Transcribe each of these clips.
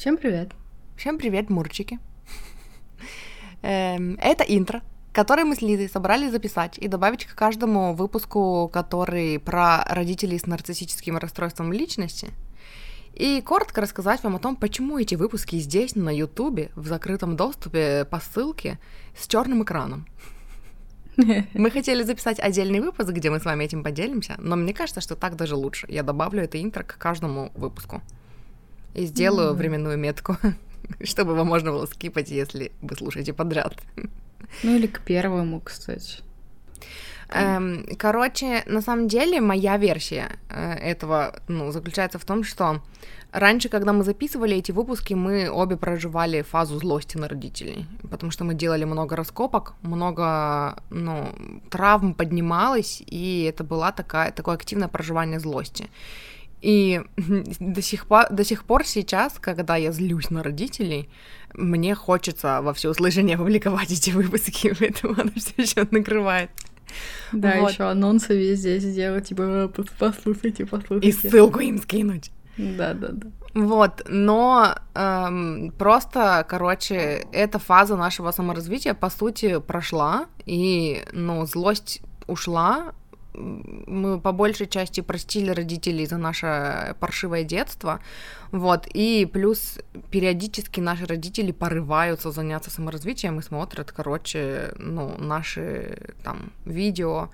Всем привет. Всем привет, мурчики. Эм, это интро, которое мы с Лизой собрались записать и добавить к каждому выпуску, который про родителей с нарциссическим расстройством личности. И коротко рассказать вам о том, почему эти выпуски здесь, на Ютубе, в закрытом доступе по ссылке с черным экраном. Мы хотели записать отдельный выпуск, где мы с вами этим поделимся, но мне кажется, что так даже лучше. Я добавлю это интро к каждому выпуску. И сделаю mm-hmm. временную метку, чтобы его можно было скипать, если вы слушаете подряд. Ну или к первому, кстати. Эм, короче, на самом деле моя версия э, этого ну, заключается в том, что раньше, когда мы записывали эти выпуски, мы обе проживали фазу злости на родителей, потому что мы делали много раскопок, много ну, травм поднималось, и это было такая, такое активное проживание злости. И до сих, пор, до сих пор сейчас, когда я злюсь на родителей, мне хочется во всеуслышание опубликовать эти выпуски, поэтому она все еще накрывает. Да, вот. еще анонсы везде сделать, типа, послушайте, послушайте. И ссылку им скинуть. Да, да, да. Вот, но эм, просто, короче, эта фаза нашего саморазвития, по сути, прошла, и, ну, злость ушла, мы по большей части простили родителей за наше паршивое детство, вот, и плюс периодически наши родители порываются заняться саморазвитием и смотрят, короче, ну, наши там видео,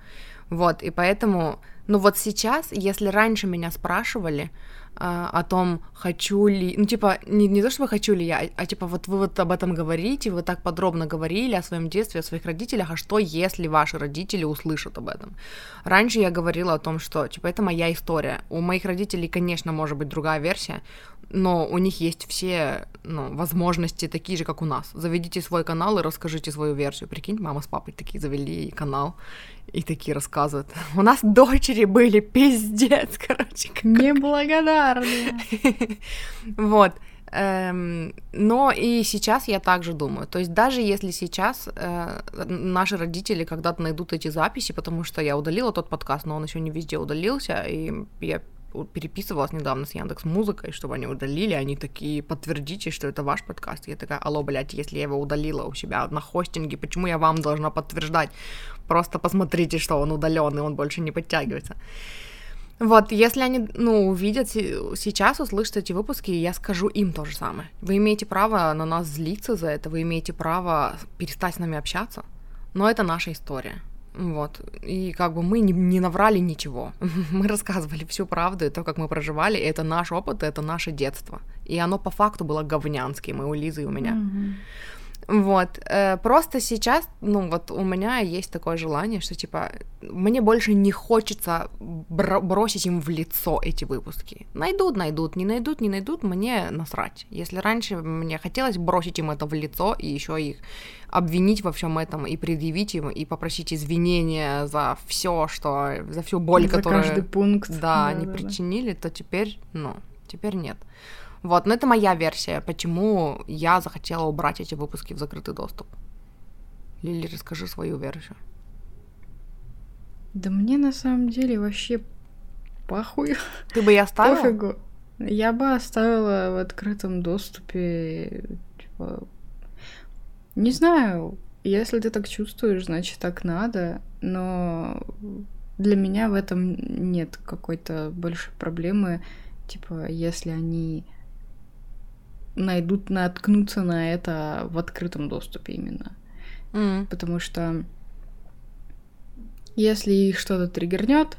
вот, и поэтому, ну вот сейчас, если раньше меня спрашивали, а, о том, хочу ли, ну, типа, не, не то, чтобы хочу ли я, а, а типа, вот вы вот об этом говорите, вы так подробно говорили о своем детстве, о своих родителях, а что, если ваши родители услышат об этом? Раньше я говорила о том, что, типа, это моя история. У моих родителей, конечно, может быть другая версия, но у них есть все ну, возможности такие же, как у нас. Заведите свой канал и расскажите свою версию. Прикинь, мама с папой такие завели канал и такие рассказывают. У нас дочери были пиздец, короче. Неблагодарные. Вот. Эм, но и сейчас я также думаю. То есть даже если сейчас э, наши родители когда-то найдут эти записи, потому что я удалила тот подкаст, но он еще не везде удалился, и я переписывалась недавно с Яндекс Музыкой, чтобы они удалили, они такие, подтвердите, что это ваш подкаст. Я такая, алло, блядь, если я его удалила у себя на хостинге, почему я вам должна подтверждать? Просто посмотрите, что он удаленный, он больше не подтягивается. Вот, если они, ну, увидят сейчас, услышат эти выпуски, я скажу им то же самое. Вы имеете право на нас злиться за это, вы имеете право перестать с нами общаться, но это наша история. Вот. И как бы мы не, не наврали ничего. мы рассказывали всю правду, и то, как мы проживали, это наш опыт, это наше детство. И оно по факту было говнянским, и у Лизы, и у меня. Mm-hmm. Вот, э, просто сейчас, ну, вот у меня есть такое желание, что, типа, мне больше не хочется бро- бросить им в лицо эти выпуски. Найдут, найдут, не найдут, не найдут, мне насрать. Если раньше мне хотелось бросить им это в лицо и еще их обвинить во всем этом и предъявить им и попросить извинения за все, что за всю боль, за которую каждый пункт, да, да они да, причинили, да. то теперь, ну, теперь нет. Вот, но это моя версия, почему я захотела убрать эти выпуски в закрытый доступ. Лили, расскажи свою версию. Да мне на самом деле вообще похуй. Ты бы я оставила? Пофигу. Я бы оставила в открытом доступе, типа, не знаю, если ты так чувствуешь, значит так надо, но для меня в этом нет какой-то большой проблемы, типа, если они найдут, наткнуться на это в открытом доступе именно. Mm. Потому что если их что-то триггернет,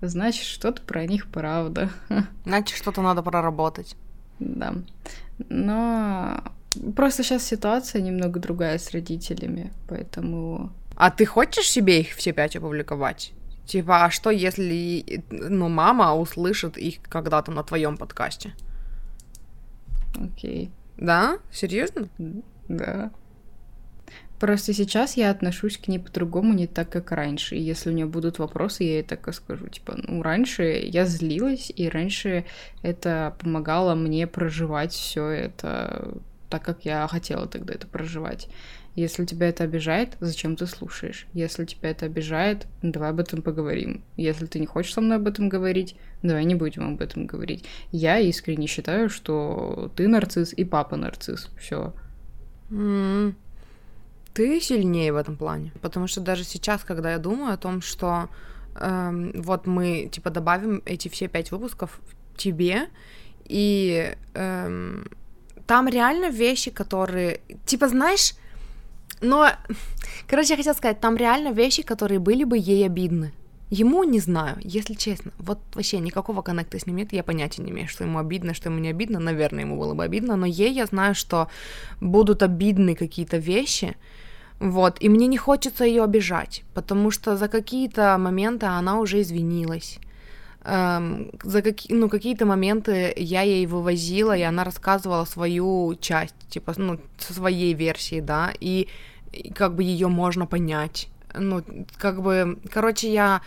значит, что-то про них правда. Значит, что-то надо проработать. Да. Но просто сейчас ситуация немного другая с родителями, поэтому... А ты хочешь себе их все пять опубликовать? Типа, а что если, ну, мама услышит их когда-то на твоем подкасте? Окей. Да? Серьезно? Да. Просто сейчас я отношусь к ней по-другому, не так, как раньше. И если у нее будут вопросы, я ей так и скажу. Типа, ну, раньше я злилась, и раньше это помогало мне проживать все это так, как я хотела тогда это проживать. Если тебя это обижает, зачем ты слушаешь? Если тебя это обижает, давай об этом поговорим. Если ты не хочешь со мной об этом говорить, давай не будем об этом говорить. Я искренне считаю, что ты нарцисс и папа нарцисс. Все. Mm. Ты сильнее в этом плане. Потому что даже сейчас, когда я думаю о том, что эм, вот мы типа добавим эти все пять выпусков тебе, и эм, там реально вещи, которые, типа, знаешь, но, короче, я хотела сказать, там реально вещи, которые были бы ей обидны. Ему не знаю, если честно. Вот вообще никакого коннекта с ним нет, я понятия не имею, что ему обидно, что ему не обидно. Наверное, ему было бы обидно, но ей я знаю, что будут обидны какие-то вещи, вот, и мне не хочется ее обижать, потому что за какие-то моменты она уже извинилась. Эм, за какие, ну, какие-то моменты я ей вывозила, и она рассказывала свою часть, типа, ну, со своей версии, да, и, и как бы ее можно понять. Ну, как бы, короче, я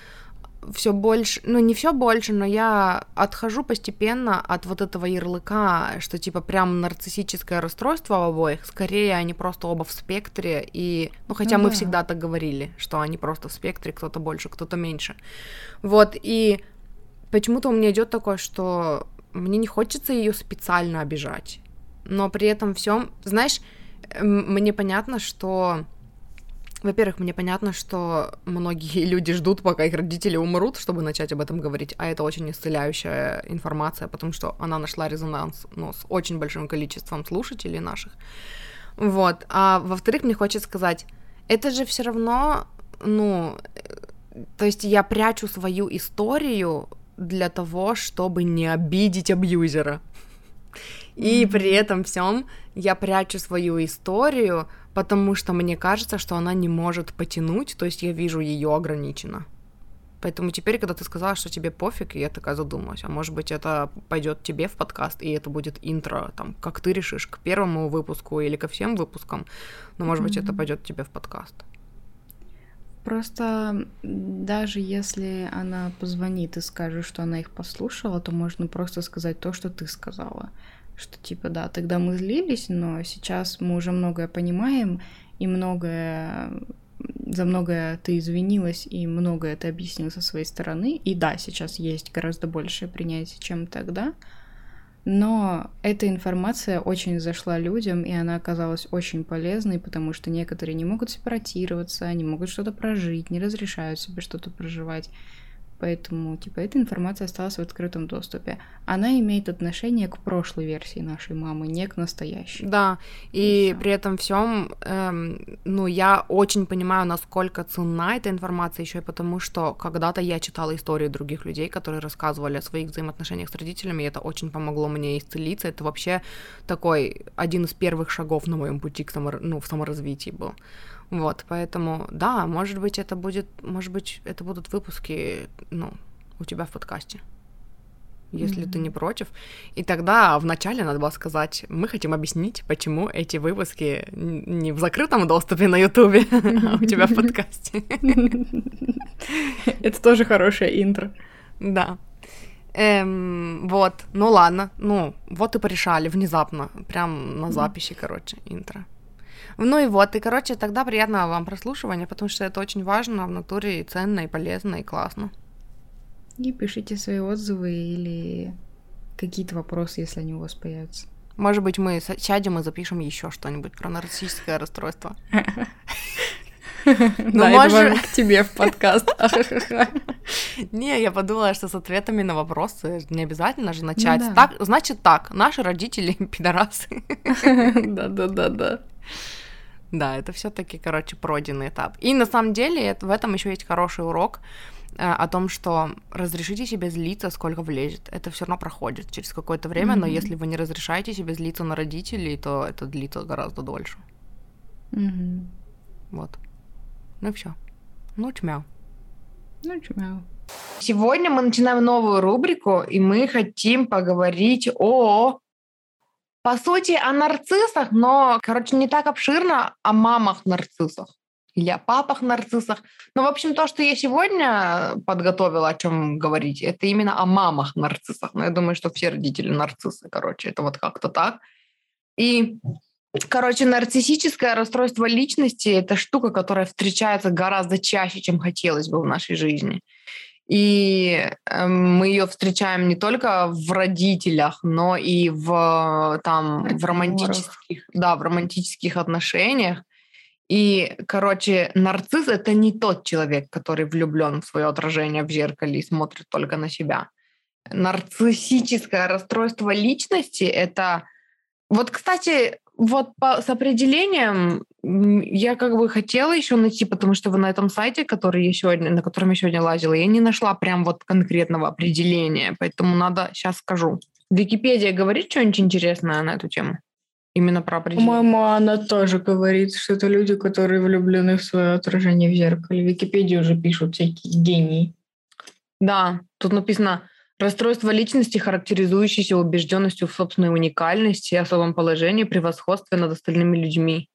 все больше, ну не все больше, но я отхожу постепенно от вот этого ярлыка, что типа прям нарциссическое расстройство у обоих, скорее они просто оба в спектре, и, ну хотя ну, мы да. всегда так говорили, что они просто в спектре, кто-то больше, кто-то меньше. Вот, и почему-то у меня идет такое, что мне не хочется ее специально обижать, но при этом всем, знаешь, мне понятно, что во-первых, мне понятно, что многие люди ждут, пока их родители умрут, чтобы начать об этом говорить, а это очень исцеляющая информация, потому что она нашла резонанс ну, с очень большим количеством слушателей наших. Вот. А во-вторых, мне хочется сказать, это же все равно, ну, то есть я прячу свою историю для того, чтобы не обидеть абьюзера. И при этом всем я прячу свою историю, потому что мне кажется, что она не может потянуть, то есть я вижу ее ограниченно. Поэтому теперь, когда ты сказала, что тебе пофиг, я такая задумалась, а может быть это пойдет тебе в подкаст, и это будет интро, там, как ты решишь, к первому выпуску или ко всем выпускам, но может mm-hmm. быть это пойдет тебе в подкаст. Просто даже если она позвонит и скажет, что она их послушала, то можно просто сказать то, что ты сказала что типа да, тогда мы злились, но сейчас мы уже многое понимаем, и многое за многое ты извинилась и многое ты объяснил со своей стороны. И да, сейчас есть гораздо большее принятие, чем тогда. Но эта информация очень зашла людям, и она оказалась очень полезной, потому что некоторые не могут сепаратироваться, они могут что-то прожить, не разрешают себе что-то проживать. Поэтому, типа, эта информация осталась в открытом доступе. Она имеет отношение к прошлой версии нашей мамы, не к настоящей. Да, и, и при этом всем, эм, ну, я очень понимаю, насколько ценна эта информация еще и потому, что когда-то я читала истории других людей, которые рассказывали о своих взаимоотношениях с родителями, и это очень помогло мне исцелиться. Это вообще такой один из первых шагов на моем пути к само, ну, в саморазвитии был. Вот, поэтому, да, может быть, это будет, может быть, это будут выпуски, ну, у тебя в подкасте, если mm-hmm. ты не против. И тогда вначале надо было сказать, мы хотим объяснить, почему эти выпуски не в закрытом доступе на Ютубе, а у тебя в подкасте. Это тоже хорошее интро. Да. Эм, вот, ну ладно, ну, вот и порешали внезапно, прям на записи, короче, интро. Ну и вот, и, короче, тогда приятного вам прослушивания, потому что это очень важно в натуре и ценно, и полезно, и классно. И пишите свои отзывы или какие-то вопросы, если они у вас появятся. Может быть, мы сядем и запишем еще что-нибудь про нарциссическое расстройство. Ну, может... к тебе в подкаст. Не, я подумала, что с ответами на вопросы не обязательно же начать. Ну так, значит так, наши родители пидорасы. Да-да-да-да. Да, это все-таки, короче, пройденный этап. И на самом деле в этом еще есть хороший урок э, о том, что разрешите себе злиться, сколько влезет. Это все равно проходит через какое-то время, mm-hmm. но если вы не разрешаете себе злиться на родителей, то это длится гораздо дольше. Mm-hmm. Вот. Ну все. Ну, чмяу. Ну, чмяу. Сегодня мы начинаем новую рубрику, и мы хотим поговорить о по сути, о нарциссах, но, короче, не так обширно о мамах-нарциссах или о папах-нарциссах. Но, в общем, то, что я сегодня подготовила, о чем говорить, это именно о мамах-нарциссах. Но я думаю, что все родители нарциссы, короче, это вот как-то так. И Короче, нарциссическое расстройство личности – это штука, которая встречается гораздо чаще, чем хотелось бы в нашей жизни. И эм, мы ее встречаем не только в родителях, но и в, там, в романтических, да, в романтических отношениях. И, короче, нарцисс — это не тот человек, который влюблен в свое отражение в зеркале и смотрит только на себя. Нарциссическое расстройство личности — это... Вот, кстати, вот по, с определением я как бы хотела еще найти, потому что вы на этом сайте, который я сегодня, на котором я сегодня лазила, я не нашла прям вот конкретного определения, поэтому надо сейчас скажу. Википедия говорит что-нибудь интересное на эту тему? Именно про определение. По-моему, она тоже говорит, что это люди, которые влюблены в свое отражение в зеркале. В Википедии уже пишут всякие гении. Да, тут написано Расстройство личности, характеризующееся убежденностью в собственной уникальности, особом положении, превосходстве над остальными людьми.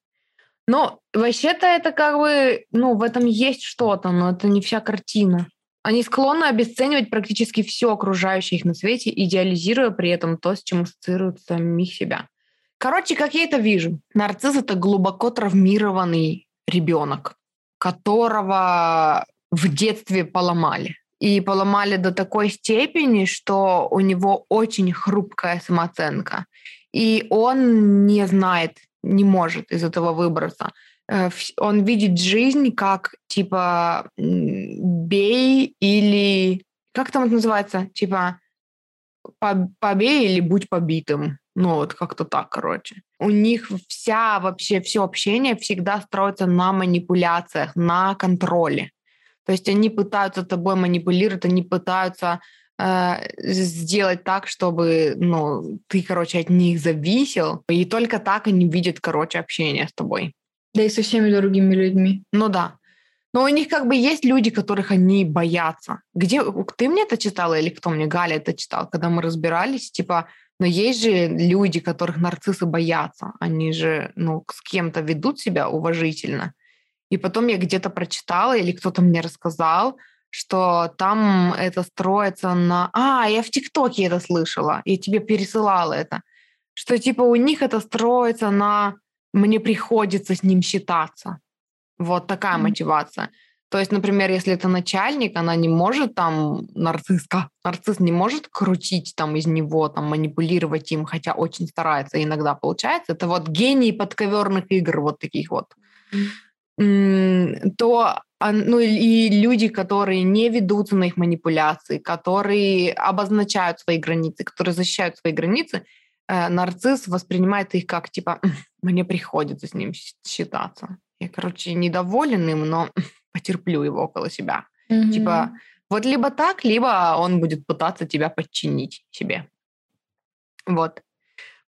Но вообще-то это как бы, ну, в этом есть что-то, но это не вся картина. Они склонны обесценивать практически все окружающее их на свете, идеализируя при этом то, с чем ассоциируют самих себя. Короче, как я это вижу, нарцисс — это глубоко травмированный ребенок, которого в детстве поломали и поломали до такой степени, что у него очень хрупкая самооценка. И он не знает, не может из этого выбраться. Э, он видит жизнь как типа бей или как там это называется? Типа побей или будь побитым. Ну, вот как-то так, короче. У них вся вообще, все общение всегда строится на манипуляциях, на контроле. То есть они пытаются тобой манипулировать, они пытаются сделать так, чтобы ну, ты, короче, от них зависел. И только так они видят, короче, общение с тобой. Да и со всеми другими людьми. Ну да. Но у них как бы есть люди, которых они боятся. Где ты мне это читала или кто мне Галя это читал, когда мы разбирались, типа, но есть же люди, которых нарциссы боятся. Они же, ну, с кем-то ведут себя уважительно. И потом я где-то прочитала или кто-то мне рассказал, что там это строится на... А, я в ТикТоке это слышала, я тебе пересылала это. Что типа у них это строится на «мне приходится с ним считаться». Вот такая mm-hmm. мотивация. То есть, например, если это начальник, она не может там, нарцисска, нарцисс не может крутить там из него, там манипулировать им, хотя очень старается, иногда получается. Это вот гений подковерных игр вот таких вот. Mm-hmm то ну и люди, которые не ведутся на их манипуляции, которые обозначают свои границы, которые защищают свои границы, э, нарцисс воспринимает их как типа мне приходится с ним считаться. Я, короче, недоволен им, но потерплю его около себя. Mm-hmm. Типа вот либо так, либо он будет пытаться тебя подчинить себе. Вот.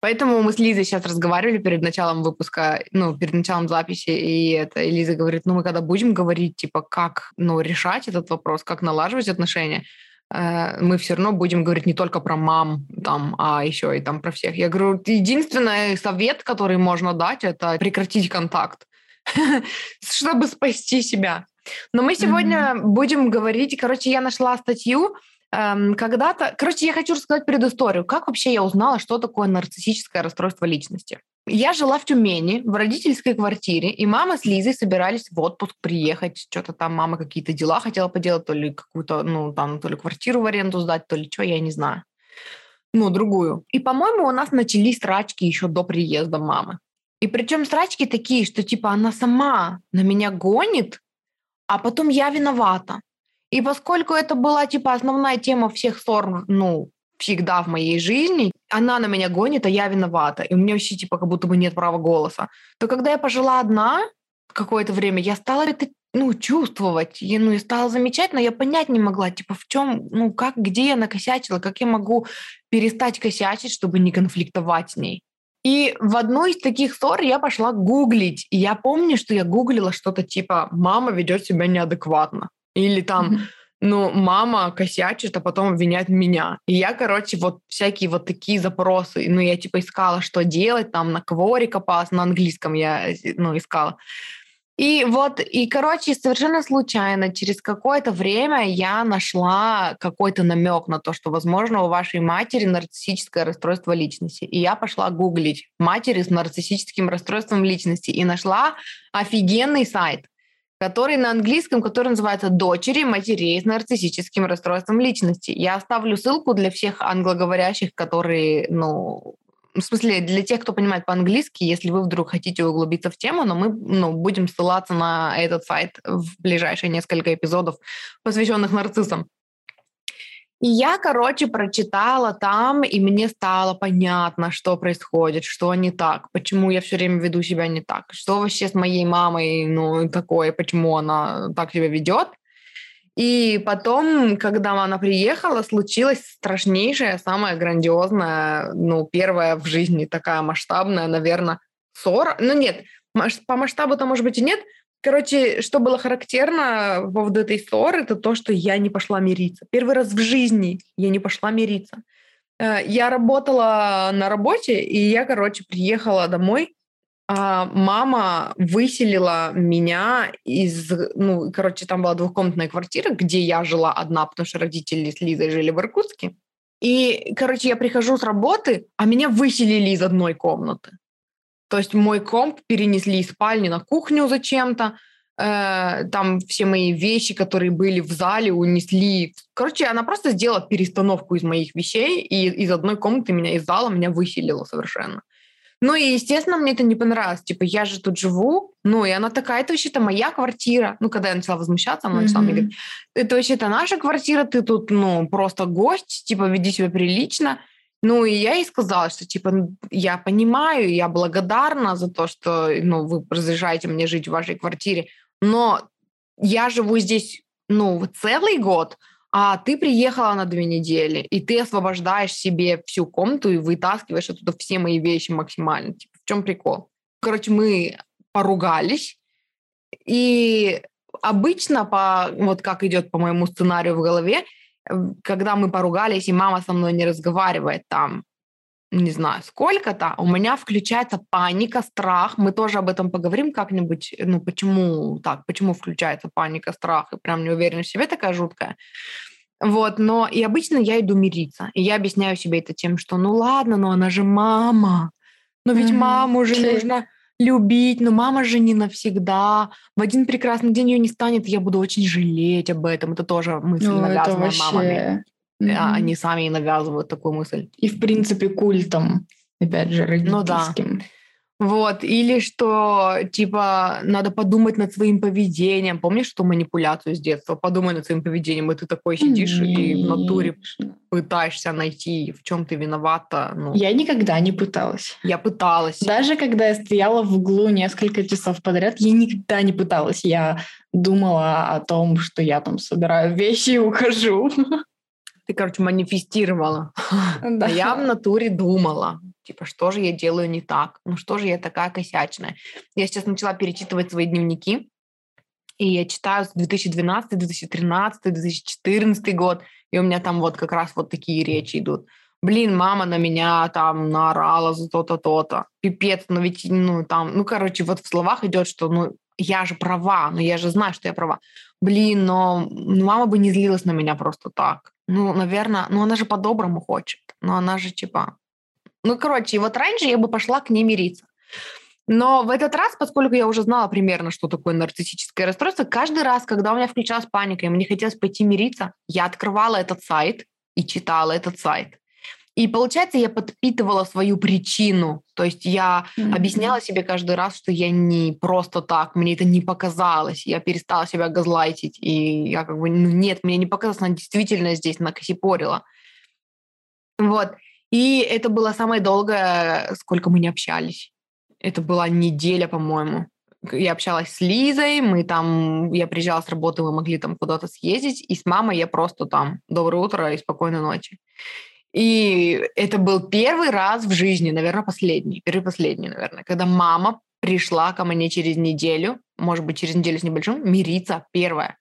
Поэтому мы с Лизой сейчас разговаривали перед началом выпуска, ну, перед началом записи, и это и Лиза говорит, ну, мы когда будем говорить, типа, как, ну, решать этот вопрос, как налаживать отношения, э, мы все равно будем говорить не только про мам, там, а еще и там про всех. Я говорю, единственный совет, который можно дать, это прекратить контакт, чтобы спасти себя. Но мы сегодня будем говорить, короче, я нашла статью, Эм, когда-то... Короче, я хочу рассказать предысторию. Как вообще я узнала, что такое нарциссическое расстройство личности? Я жила в Тюмени, в родительской квартире, и мама с Лизой собирались в отпуск приехать. Что-то там мама какие-то дела хотела поделать, то ли какую-то, ну, там, то ли квартиру в аренду сдать, то ли что, я не знаю. Ну, другую. И, по-моему, у нас начались срачки еще до приезда мамы. И причем срачки такие, что типа она сама на меня гонит, а потом я виновата. И поскольку это была, типа, основная тема всех ссор, ну, всегда в моей жизни, она на меня гонит, а я виновата, и у меня вообще, типа, как будто бы нет права голоса, то когда я пожила одна какое-то время, я стала это ну, чувствовать, я, ну, я стала замечать, но я понять не могла, типа, в чем, ну, как, где я накосячила, как я могу перестать косячить, чтобы не конфликтовать с ней. И в одну из таких ссор я пошла гуглить. И я помню, что я гуглила что-то типа «мама ведет себя неадекватно». Или там, ну, мама косячит, а потом обвиняет меня. И я, короче, вот всякие вот такие запросы, ну, я типа искала, что делать, там на кворе копалась, на английском я, ну, искала. И вот, и, короче, совершенно случайно, через какое-то время я нашла какой-то намек на то, что, возможно, у вашей матери нарциссическое расстройство личности. И я пошла гуглить матери с нарциссическим расстройством личности и нашла офигенный сайт, который на английском, который называется «Дочери матерей с нарциссическим расстройством личности». Я оставлю ссылку для всех англоговорящих, которые, ну, в смысле, для тех, кто понимает по-английски, если вы вдруг хотите углубиться в тему, но мы ну, будем ссылаться на этот сайт в ближайшие несколько эпизодов, посвященных нарциссам. И я, короче, прочитала там, и мне стало понятно, что происходит, что не так, почему я все время веду себя не так, что вообще с моей мамой, ну, такое, почему она так себя ведет. И потом, когда она приехала, случилась страшнейшая, самая грандиозная, ну, первая в жизни такая масштабная, наверное, ссора. Ну, нет, по масштабу-то, может быть, и нет. Короче, что было характерно по поводу этой ссоры, это то, что я не пошла мириться. Первый раз в жизни я не пошла мириться. Э, я работала на работе, и я, короче, приехала домой, а, мама выселила меня из, ну, короче, там была двухкомнатная квартира, где я жила одна, потому что родители с Лизой жили в Иркутске. И, короче, я прихожу с работы, а меня выселили из одной комнаты. То есть мой комп перенесли из спальни на кухню зачем-то. Э, там все мои вещи, которые были в зале, унесли. Короче, она просто сделала перестановку из моих вещей, и из одной комнаты меня из зала меня выселила совершенно. Ну и, естественно, мне это не понравилось. Типа, я же тут живу, ну и она такая, это вообще-то моя квартира. Ну, когда я начала возмущаться, она mm-hmm. начала мне говорить, это вообще-то наша квартира, ты тут, ну, просто гость, типа, веди себя прилично. Ну, и я ей сказала, что, типа, я понимаю, я благодарна за то, что, ну, вы разрешаете мне жить в вашей квартире, но я живу здесь, ну, целый год, а ты приехала на две недели, и ты освобождаешь себе всю комнату и вытаскиваешь оттуда все мои вещи максимально. Типа, в чем прикол? Короче, мы поругались, и обычно, по, вот как идет по моему сценарию в голове, когда мы поругались, и мама со мной не разговаривает там не знаю, сколько-то, у меня включается паника, страх. Мы тоже об этом поговорим как-нибудь, ну, почему так, почему включается паника, страх, и прям неуверенность в себе такая жуткая. Вот, но и обычно я иду мириться. И я объясняю себе это тем, что ну ладно, но она же мама. Но ведь mm-hmm. маму же нужно любить, но мама же не навсегда. В один прекрасный день ее не станет, я буду очень жалеть об этом. Это тоже мысль ну, навязанная вообще... мамами mm-hmm. они сами навязывают такую мысль. И, в принципе, культом, опять же, родительским. Ну, да. Вот, или что, типа, надо подумать над своим поведением. Помнишь что манипуляцию с детства? Подумай над своим поведением, и ты такой сидишь Конечно. и в натуре пытаешься найти, в чем ты виновата. Ну. Я никогда не пыталась. Я пыталась. Даже когда я стояла в углу несколько часов подряд, я никогда не пыталась. Я думала о том, что я там собираю вещи и ухожу. ты, короче, манифестировала. Да. А я в натуре думала, типа, что же я делаю не так? Ну что же я такая косячная? Я сейчас начала перечитывать свои дневники, и я читаю с 2012, 2013, 2014 год, и у меня там вот как раз вот такие речи идут. Блин, мама на меня там наорала за то-то, то-то. Пипец, но ведь, ну, там, ну, короче, вот в словах идет, что, ну, я же права, но я же знаю, что я права. Блин, но мама бы не злилась на меня просто так. Ну, наверное, ну она же по-доброму хочет. Но она же типа... Ну, короче, и вот раньше я бы пошла к ней мириться. Но в этот раз, поскольку я уже знала примерно, что такое нарциссическое расстройство, каждый раз, когда у меня включалась паника, и мне хотелось пойти мириться, я открывала этот сайт и читала этот сайт. И получается, я подпитывала свою причину. То есть я mm-hmm. объясняла себе каждый раз, что я не просто так, мне это не показалось. Я перестала себя газлайтить. И я как бы, ну нет, мне не показалось, она действительно здесь накосипорила. Вот. И это было самое долгое, сколько мы не общались. Это была неделя, по-моему. Я общалась с Лизой, мы там, я приезжала с работы, мы могли там куда-то съездить, и с мамой я просто там «Доброе утро и спокойной ночи». И это был первый раз в жизни, наверное, последний, первый последний, наверное, когда мама пришла ко мне через неделю, может быть, через неделю с небольшим, мириться первая.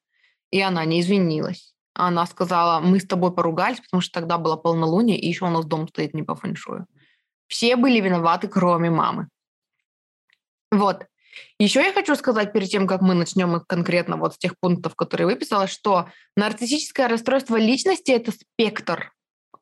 И она не извинилась. Она сказала, мы с тобой поругались, потому что тогда было полнолуние, и еще у нас дом стоит не по фэншую. Все были виноваты, кроме мамы. Вот. Еще я хочу сказать перед тем, как мы начнем конкретно вот с тех пунктов, которые выписала, что нарциссическое расстройство личности – это спектр.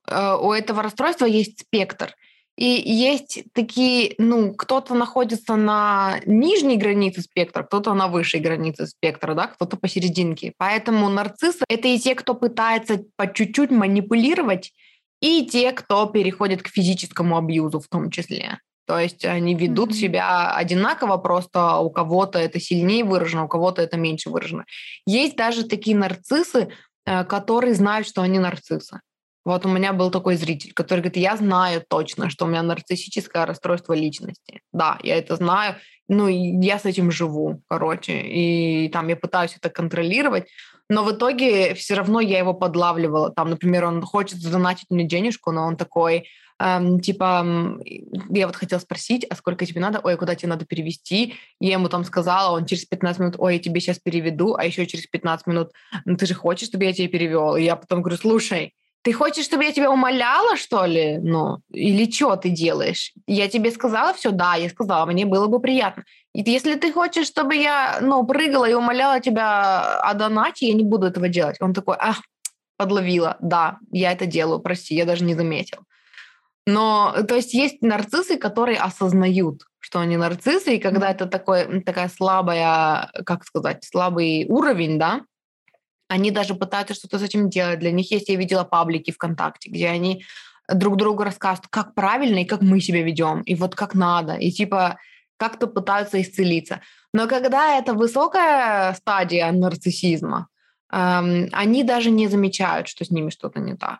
Э, у этого расстройства есть спектр. И есть такие, ну, кто-то находится на нижней границе спектра, кто-то на высшей границе спектра, да, кто-то посерединке. Поэтому нарциссы — это и те, кто пытается по чуть-чуть манипулировать, и те, кто переходит к физическому абьюзу в том числе. То есть они ведут mm-hmm. себя одинаково, просто у кого-то это сильнее выражено, у кого-то это меньше выражено. Есть даже такие нарциссы, э, которые знают, что они нарциссы. Вот у меня был такой зритель, который говорит, я знаю точно, что у меня нарциссическое расстройство личности. Да, я это знаю, ну, я с этим живу, короче, и там я пытаюсь это контролировать, но в итоге все равно я его подлавливала. Там, например, он хочет задонатить мне денежку, но он такой, эм, типа, я вот хотела спросить, а сколько тебе надо? Ой, куда тебе надо перевести? Я ему там сказала, он через 15 минут, ой, я тебе сейчас переведу, а еще через 15 минут, ну ты же хочешь, чтобы я тебе перевел? И я потом говорю, слушай, ты хочешь, чтобы я тебя умоляла, что ли? Ну, или что ты делаешь? Я тебе сказала все? Да, я сказала, мне было бы приятно. И если ты хочешь, чтобы я, ну, прыгала и умоляла тебя о донате, я не буду этого делать. Он такой, ах, подловила. Да, я это делаю, прости, я даже не заметил. Но, то есть, есть нарциссы, которые осознают, что они нарциссы, и когда это такой, такая слабая, как сказать, слабый уровень, да, они даже пытаются что-то с этим делать. Для них есть, я видела паблики ВКонтакте, где они друг другу рассказывают, как правильно и как мы себя ведем, и вот как надо, и типа как-то пытаются исцелиться. Но когда это высокая стадия нарциссизма, эм, они даже не замечают, что с ними что-то не так.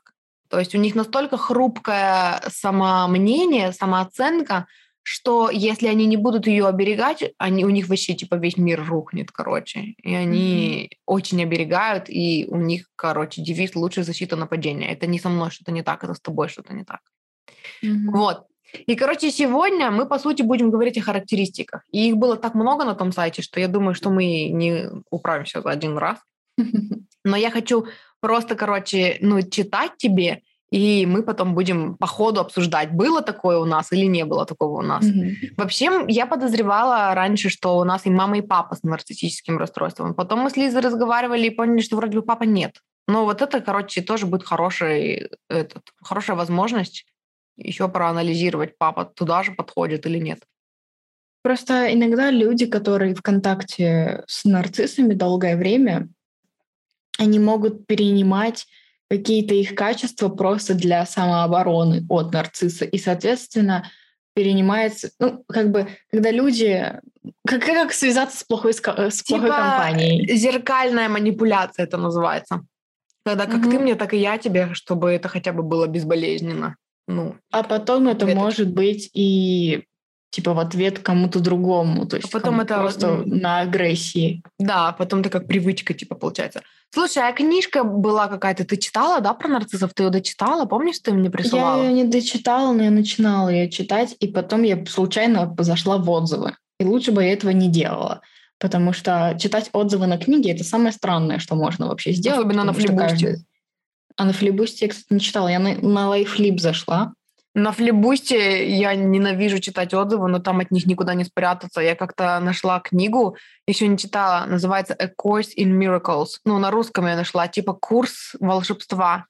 То есть у них настолько хрупкое самомнение, самооценка, что если они не будут ее оберегать, они, у них вообще типа весь мир рухнет, короче. И они mm-hmm. очень оберегают, и у них, короче, девиз «лучшая защита нападения». Это не со мной что-то не так, это с тобой что-то не так. Mm-hmm. Вот. И, короче, сегодня мы, по сути, будем говорить о характеристиках. И их было так много на том сайте, что я думаю, что мы не управимся за один раз. Но я хочу просто, короче, ну, читать тебе и мы потом будем по ходу обсуждать, было такое у нас или не было такого у нас. Mm-hmm. Вообще, я подозревала раньше, что у нас и мама, и папа с нарциссическим расстройством. Потом мы с Лизой разговаривали и поняли, что вроде бы папа нет. Но вот это, короче, тоже будет хороший, этот, хорошая возможность еще проанализировать, папа туда же подходит или нет. Просто иногда люди, которые в контакте с нарциссами долгое время, они могут перенимать какие-то их качества просто для самообороны от нарцисса. И, соответственно, перенимается, ну, как бы, когда люди... Как, как связаться с плохой, с плохой типа компанией? зеркальная манипуляция это называется. Когда как угу. ты мне, так и я тебе, чтобы это хотя бы было безболезненно. Ну, а потом это веточка. может быть и типа в ответ кому-то другому, то есть а потом это просто на агрессии. Да, потом это как привычка типа получается. Слушай, а книжка была какая-то, ты читала, да, про нарциссов? Ты ее дочитала? Помнишь, ты мне присылала? Я ее не дочитала, но я начинала ее читать, и потом я случайно зашла в отзывы. И лучше бы я этого не делала. Потому что читать отзывы на книги – это самое странное, что можно вообще сделать. Особенно на флибусте. Каждый... А на флибусте я, кстати, не читала. Я на, на лайфлип зашла. На флибусте я ненавижу читать отзывы, но там от них никуда не спрятаться. Я как-то нашла книгу, еще не читала, называется A Course in Miracles. Ну, на русском я нашла, типа курс волшебства.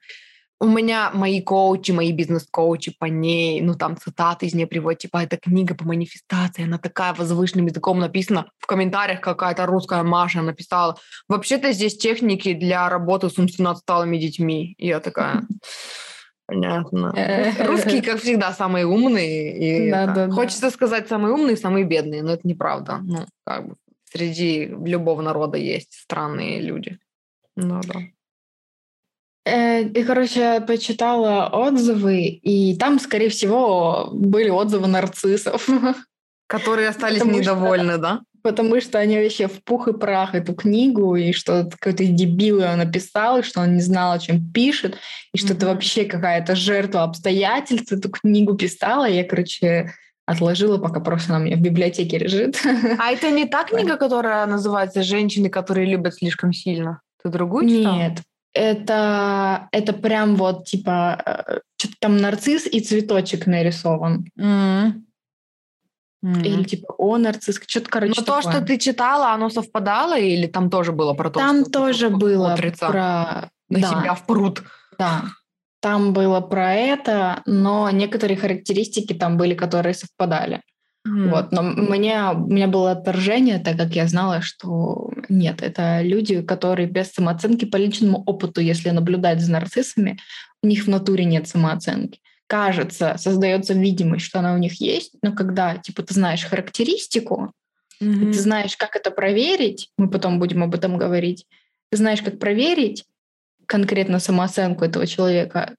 У меня мои коучи, мои бизнес-коучи по ней, ну, там цитаты из нее приводят, типа, это книга по манифестации, она такая возвышенным языком написана. В комментариях какая-то русская Маша написала, вообще-то здесь техники для работы с умственно отсталыми детьми. И я такая... Понятно. Э. Русские, как всегда, самые умные. И да, да, Хочется да. сказать самые умные, самые бедные, но это неправда. Ну, как бы среди любого народа есть странные люди. Ну да. Э, и, короче, почитала отзывы, и там, скорее всего, были отзывы нарциссов. Которые остались Потому недовольны, что... да? Потому что они вообще в пух и прах эту книгу, и что какой-то дебил ее написал, и что он не знал, о чем пишет, и что mm-hmm. это вообще какая-то жертва обстоятельств эту книгу писала. Я, короче, отложила, пока просто она у меня в библиотеке лежит. А это не та книга, которая называется «Женщины, которые любят слишком сильно»? Ты другую читала? Нет. Это, это прям вот типа э, что-то там нарцисс и цветочек нарисован. Mm. Mm-hmm. Или типа о нарцисс, что-то короче. Но то, что ты читала, оно совпадало, или там тоже было про то, там что тоже было про на да. себя в пруд. Да. Там было про это, но некоторые характеристики там были, которые совпадали. Mm. Вот, но мне, у меня было отторжение, так как я знала, что нет, это люди, которые без самооценки по личному опыту, если наблюдать за нарциссами, у них в натуре нет самооценки. Кажется, создается видимость, что она у них есть, но когда, типа, ты знаешь характеристику, mm-hmm. ты знаешь, как это проверить, мы потом будем об этом говорить, ты знаешь, как проверить конкретно самооценку этого человека,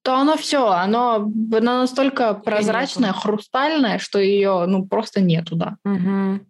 то оно все, оно, оно настолько прозрачное, нету. хрустальное, что ее ну просто нету, да. Угу.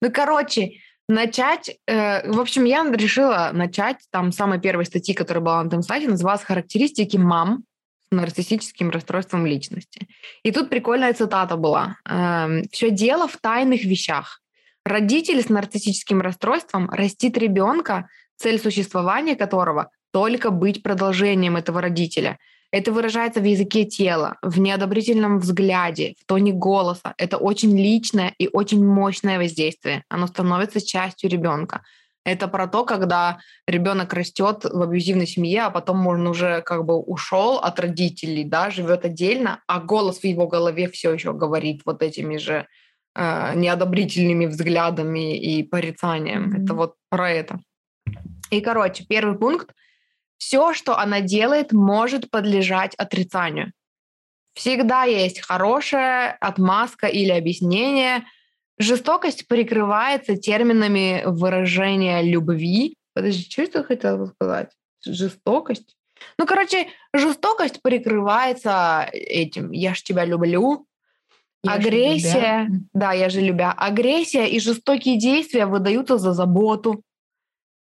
Ну, короче, начать, э, в общем, я решила начать там самой первой статьи, которая была на этом сайте, называлась «Характеристики мам нарциссическим расстройством личности». И тут прикольная цитата была. Э, «Все дело в тайных вещах. Родитель с нарциссическим расстройством растит ребенка, цель существования которого только быть продолжением этого родителя. Это выражается в языке тела, в неодобрительном взгляде, в тоне голоса. Это очень личное и очень мощное воздействие. Оно становится частью ребенка. Это про то, когда ребенок растет в абьюзивной семье, а потом он уже как бы ушел от родителей, да, живет отдельно, а голос в его голове все еще говорит вот этими же э, неодобрительными взглядами и порицанием. Mm-hmm. Это вот про это. И, короче, первый пункт все, что она делает, может подлежать отрицанию. Всегда есть хорошая отмазка или объяснение. Жестокость прикрывается терминами выражения любви. Подожди, что это хотела сказать? Жестокость? Ну, короче, жестокость прикрывается этим. Я ж тебя люблю. Я Агрессия, да, я же любя. Агрессия и жестокие действия выдаются за заботу.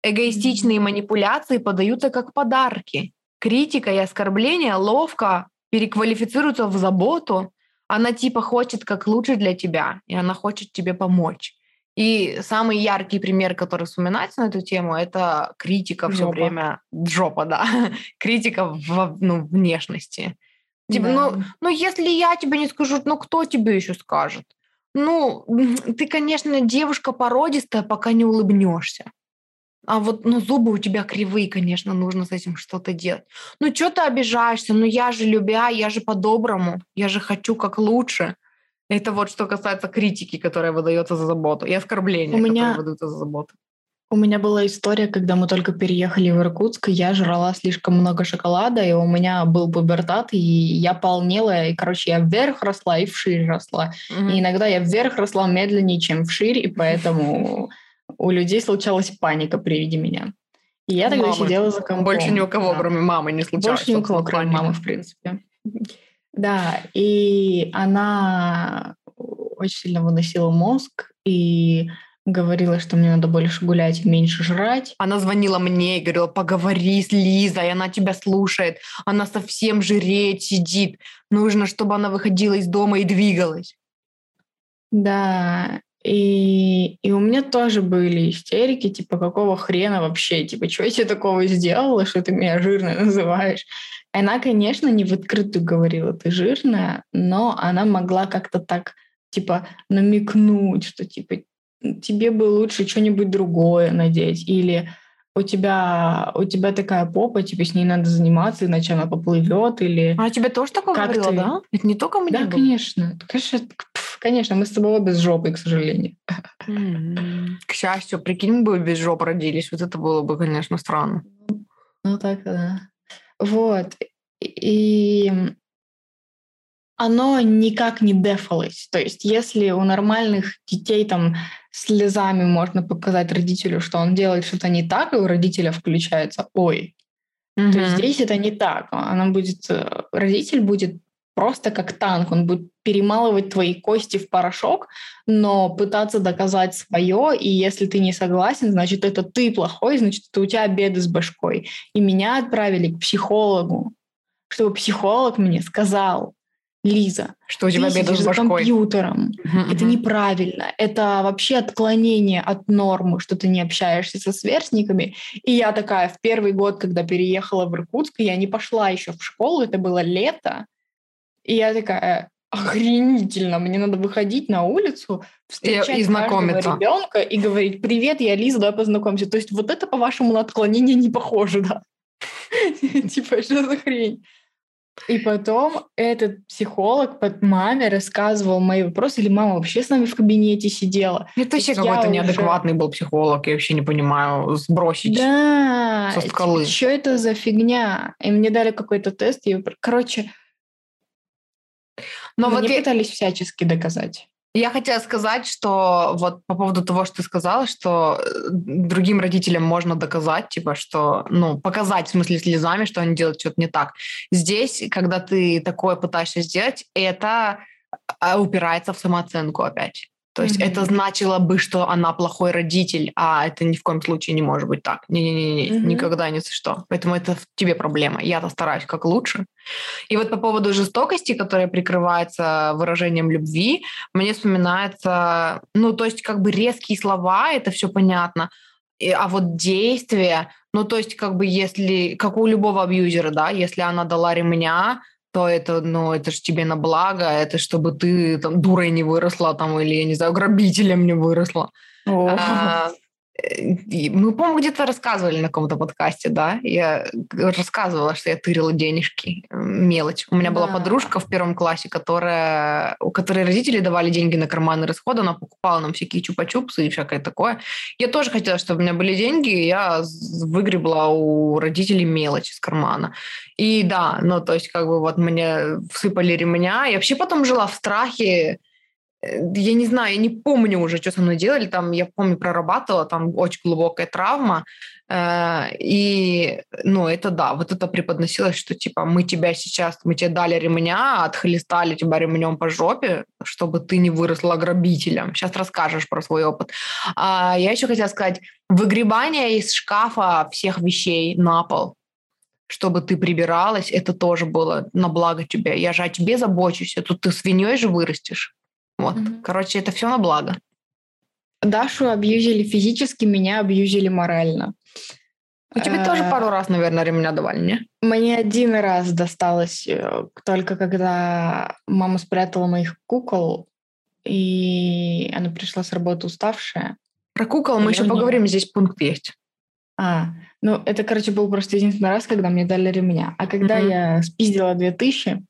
Эгоистичные манипуляции подаются как подарки. Критика и оскорбление ловко переквалифицируются в заботу. Она типа хочет как лучше для тебя, и она хочет тебе помочь. И самый яркий пример, который вспоминается на эту тему, это критика все время жопа, да, критика в ну, внешности. Типа, да. ну, ну, если я тебе не скажу, ну кто тебе еще скажет? Ну, ты, конечно, девушка породистая, пока не улыбнешься. А вот, ну, зубы у тебя кривые, конечно, нужно с этим что-то делать. Ну, что ты обижаешься? Ну, я же любя, я же по-доброму, я же хочу как лучше. Это вот что касается критики, которая выдается за заботу, и оскорбления, у меня... которые выдаются за заботу. У меня была история, когда мы только переехали в Иркутск, я жрала слишком много шоколада, и у меня был пубертат, и я полнела, и, короче, я вверх росла и вширь росла. Mm-hmm. И иногда я вверх росла медленнее, чем вширь, и поэтому у людей случалась паника при виде меня. И я тогда мамы. сидела за компом. Больше ни у кого, да. кроме мамы, не случалось. Больше ни у кого, кроме мамы, в принципе. Да, и она очень сильно выносила мозг и говорила, что мне надо больше гулять и меньше жрать. Она звонила мне и говорила, поговори с Лизой, она тебя слушает, она совсем жиреет, сидит. Нужно, чтобы она выходила из дома и двигалась. Да, и, и у меня тоже были истерики, типа, какого хрена вообще, типа, что я тебе такого сделала, что ты меня жирной называешь? Она, конечно, не в открытую говорила, ты жирная, но она могла как-то так, типа, намекнуть, что, типа, тебе бы лучше что-нибудь другое надеть, или у тебя, у тебя такая попа, тебе с ней надо заниматься, иначе она поплывет, или... А тебе тоже такое говорила, ты... да? Это не только мне Да, было? конечно. Конечно, Конечно, мы с тобой без жопы, к сожалению. К счастью, прикинь, мы бы без жоп родились. Вот это было бы, конечно, странно. Ну так, да. Вот. И оно никак не дефалось. То есть если у нормальных детей там слезами можно показать родителю, что он делает что-то не так, и у родителя включается «ой», mm-hmm. то здесь это не так. Она будет, э, родитель будет просто как танк. Он будет перемалывать твои кости в порошок, но пытаться доказать свое, и если ты не согласен, значит, это ты плохой, значит, это у тебя беды с башкой. И меня отправили к психологу, чтобы психолог мне сказал, Лиза, что у тебя беда с башкой? компьютером. Uh-huh, это неправильно. Это вообще отклонение от нормы, что ты не общаешься со сверстниками. И я такая в первый год, когда переехала в Иркутск, я не пошла еще в школу, это было лето, и я такая, охренительно. Мне надо выходить на улицу, встречать и знакомиться. ребенка и говорить, привет, я Лиза, давай познакомимся. То есть вот это, по-вашему, на отклонение не похоже, да? Типа, что за хрень? И потом этот психолог под маме рассказывал мои вопросы, или мама вообще с нами в кабинете сидела. Это вообще какой-то неадекватный был психолог, я вообще не понимаю, сбросить да, со скалы. Что это за фигня? И мне дали какой-то тест, и, короче, но мне вот пытались я... всячески доказать. Я хотела сказать, что вот по поводу того, что ты сказала, что э, другим родителям можно доказать, типа, что, ну, показать, в смысле, слезами, что они делают что-то не так. Здесь, когда ты такое пытаешься сделать, это а, упирается в самооценку опять. То есть mm-hmm. это значило бы, что она плохой родитель, а это ни в коем случае не может быть так. Не-не-не, mm-hmm. никогда ни за что. Поэтому это в тебе проблема. Я-то стараюсь как лучше. И вот по поводу жестокости, которая прикрывается выражением любви, мне вспоминается, ну, то есть как бы резкие слова, это все понятно, а вот действия, ну, то есть как бы если, как у любого абьюзера, да, если она дала ремня, то это, ну, это же тебе на благо, это чтобы ты там дурой не выросла там или, я не знаю, грабителем не выросла. А, мы, по-моему, где-то рассказывали на каком-то подкасте, да? Я рассказывала, что я тырила денежки, мелочь. У меня да. была подружка в первом классе, которая, у которой родители давали деньги на карманные расходы, она покупала нам всякие чупа-чупсы и всякое такое. Я тоже хотела, чтобы у меня были деньги, и я выгребла у родителей мелочь из кармана. И да, ну, то есть как бы вот мне всыпали ремня. Я вообще потом жила в страхе, Э, я не знаю, я не помню уже, что со мной делали, там, я помню, прорабатывала, там очень глубокая травма, э, и, ну, это да, вот это преподносилось, что, типа, мы тебя сейчас, мы тебе дали ремня, отхлестали тебя ремнем по жопе, чтобы ты не выросла грабителем. Сейчас расскажешь про свой опыт. А я еще хотела сказать, выгребание из шкафа всех вещей на пол, чтобы ты прибиралась, это тоже было на благо тебе. Я же о тебе забочусь, а тут ты свиньей же вырастешь. Вот. Mm-hmm. Короче, это все на благо. Дашу абьюзили физически, меня абьюзили морально. У тебя тоже пару раз, наверное, ремня давали, не? Мне один раз досталось, э, только когда мама спрятала моих кукол, и она пришла с работы уставшая. Про кукол мы еще поговорим, здесь пункт есть. А, ну это, короче, был просто единственный раз, когда мне дали ремня. А когда я спиздила 2000,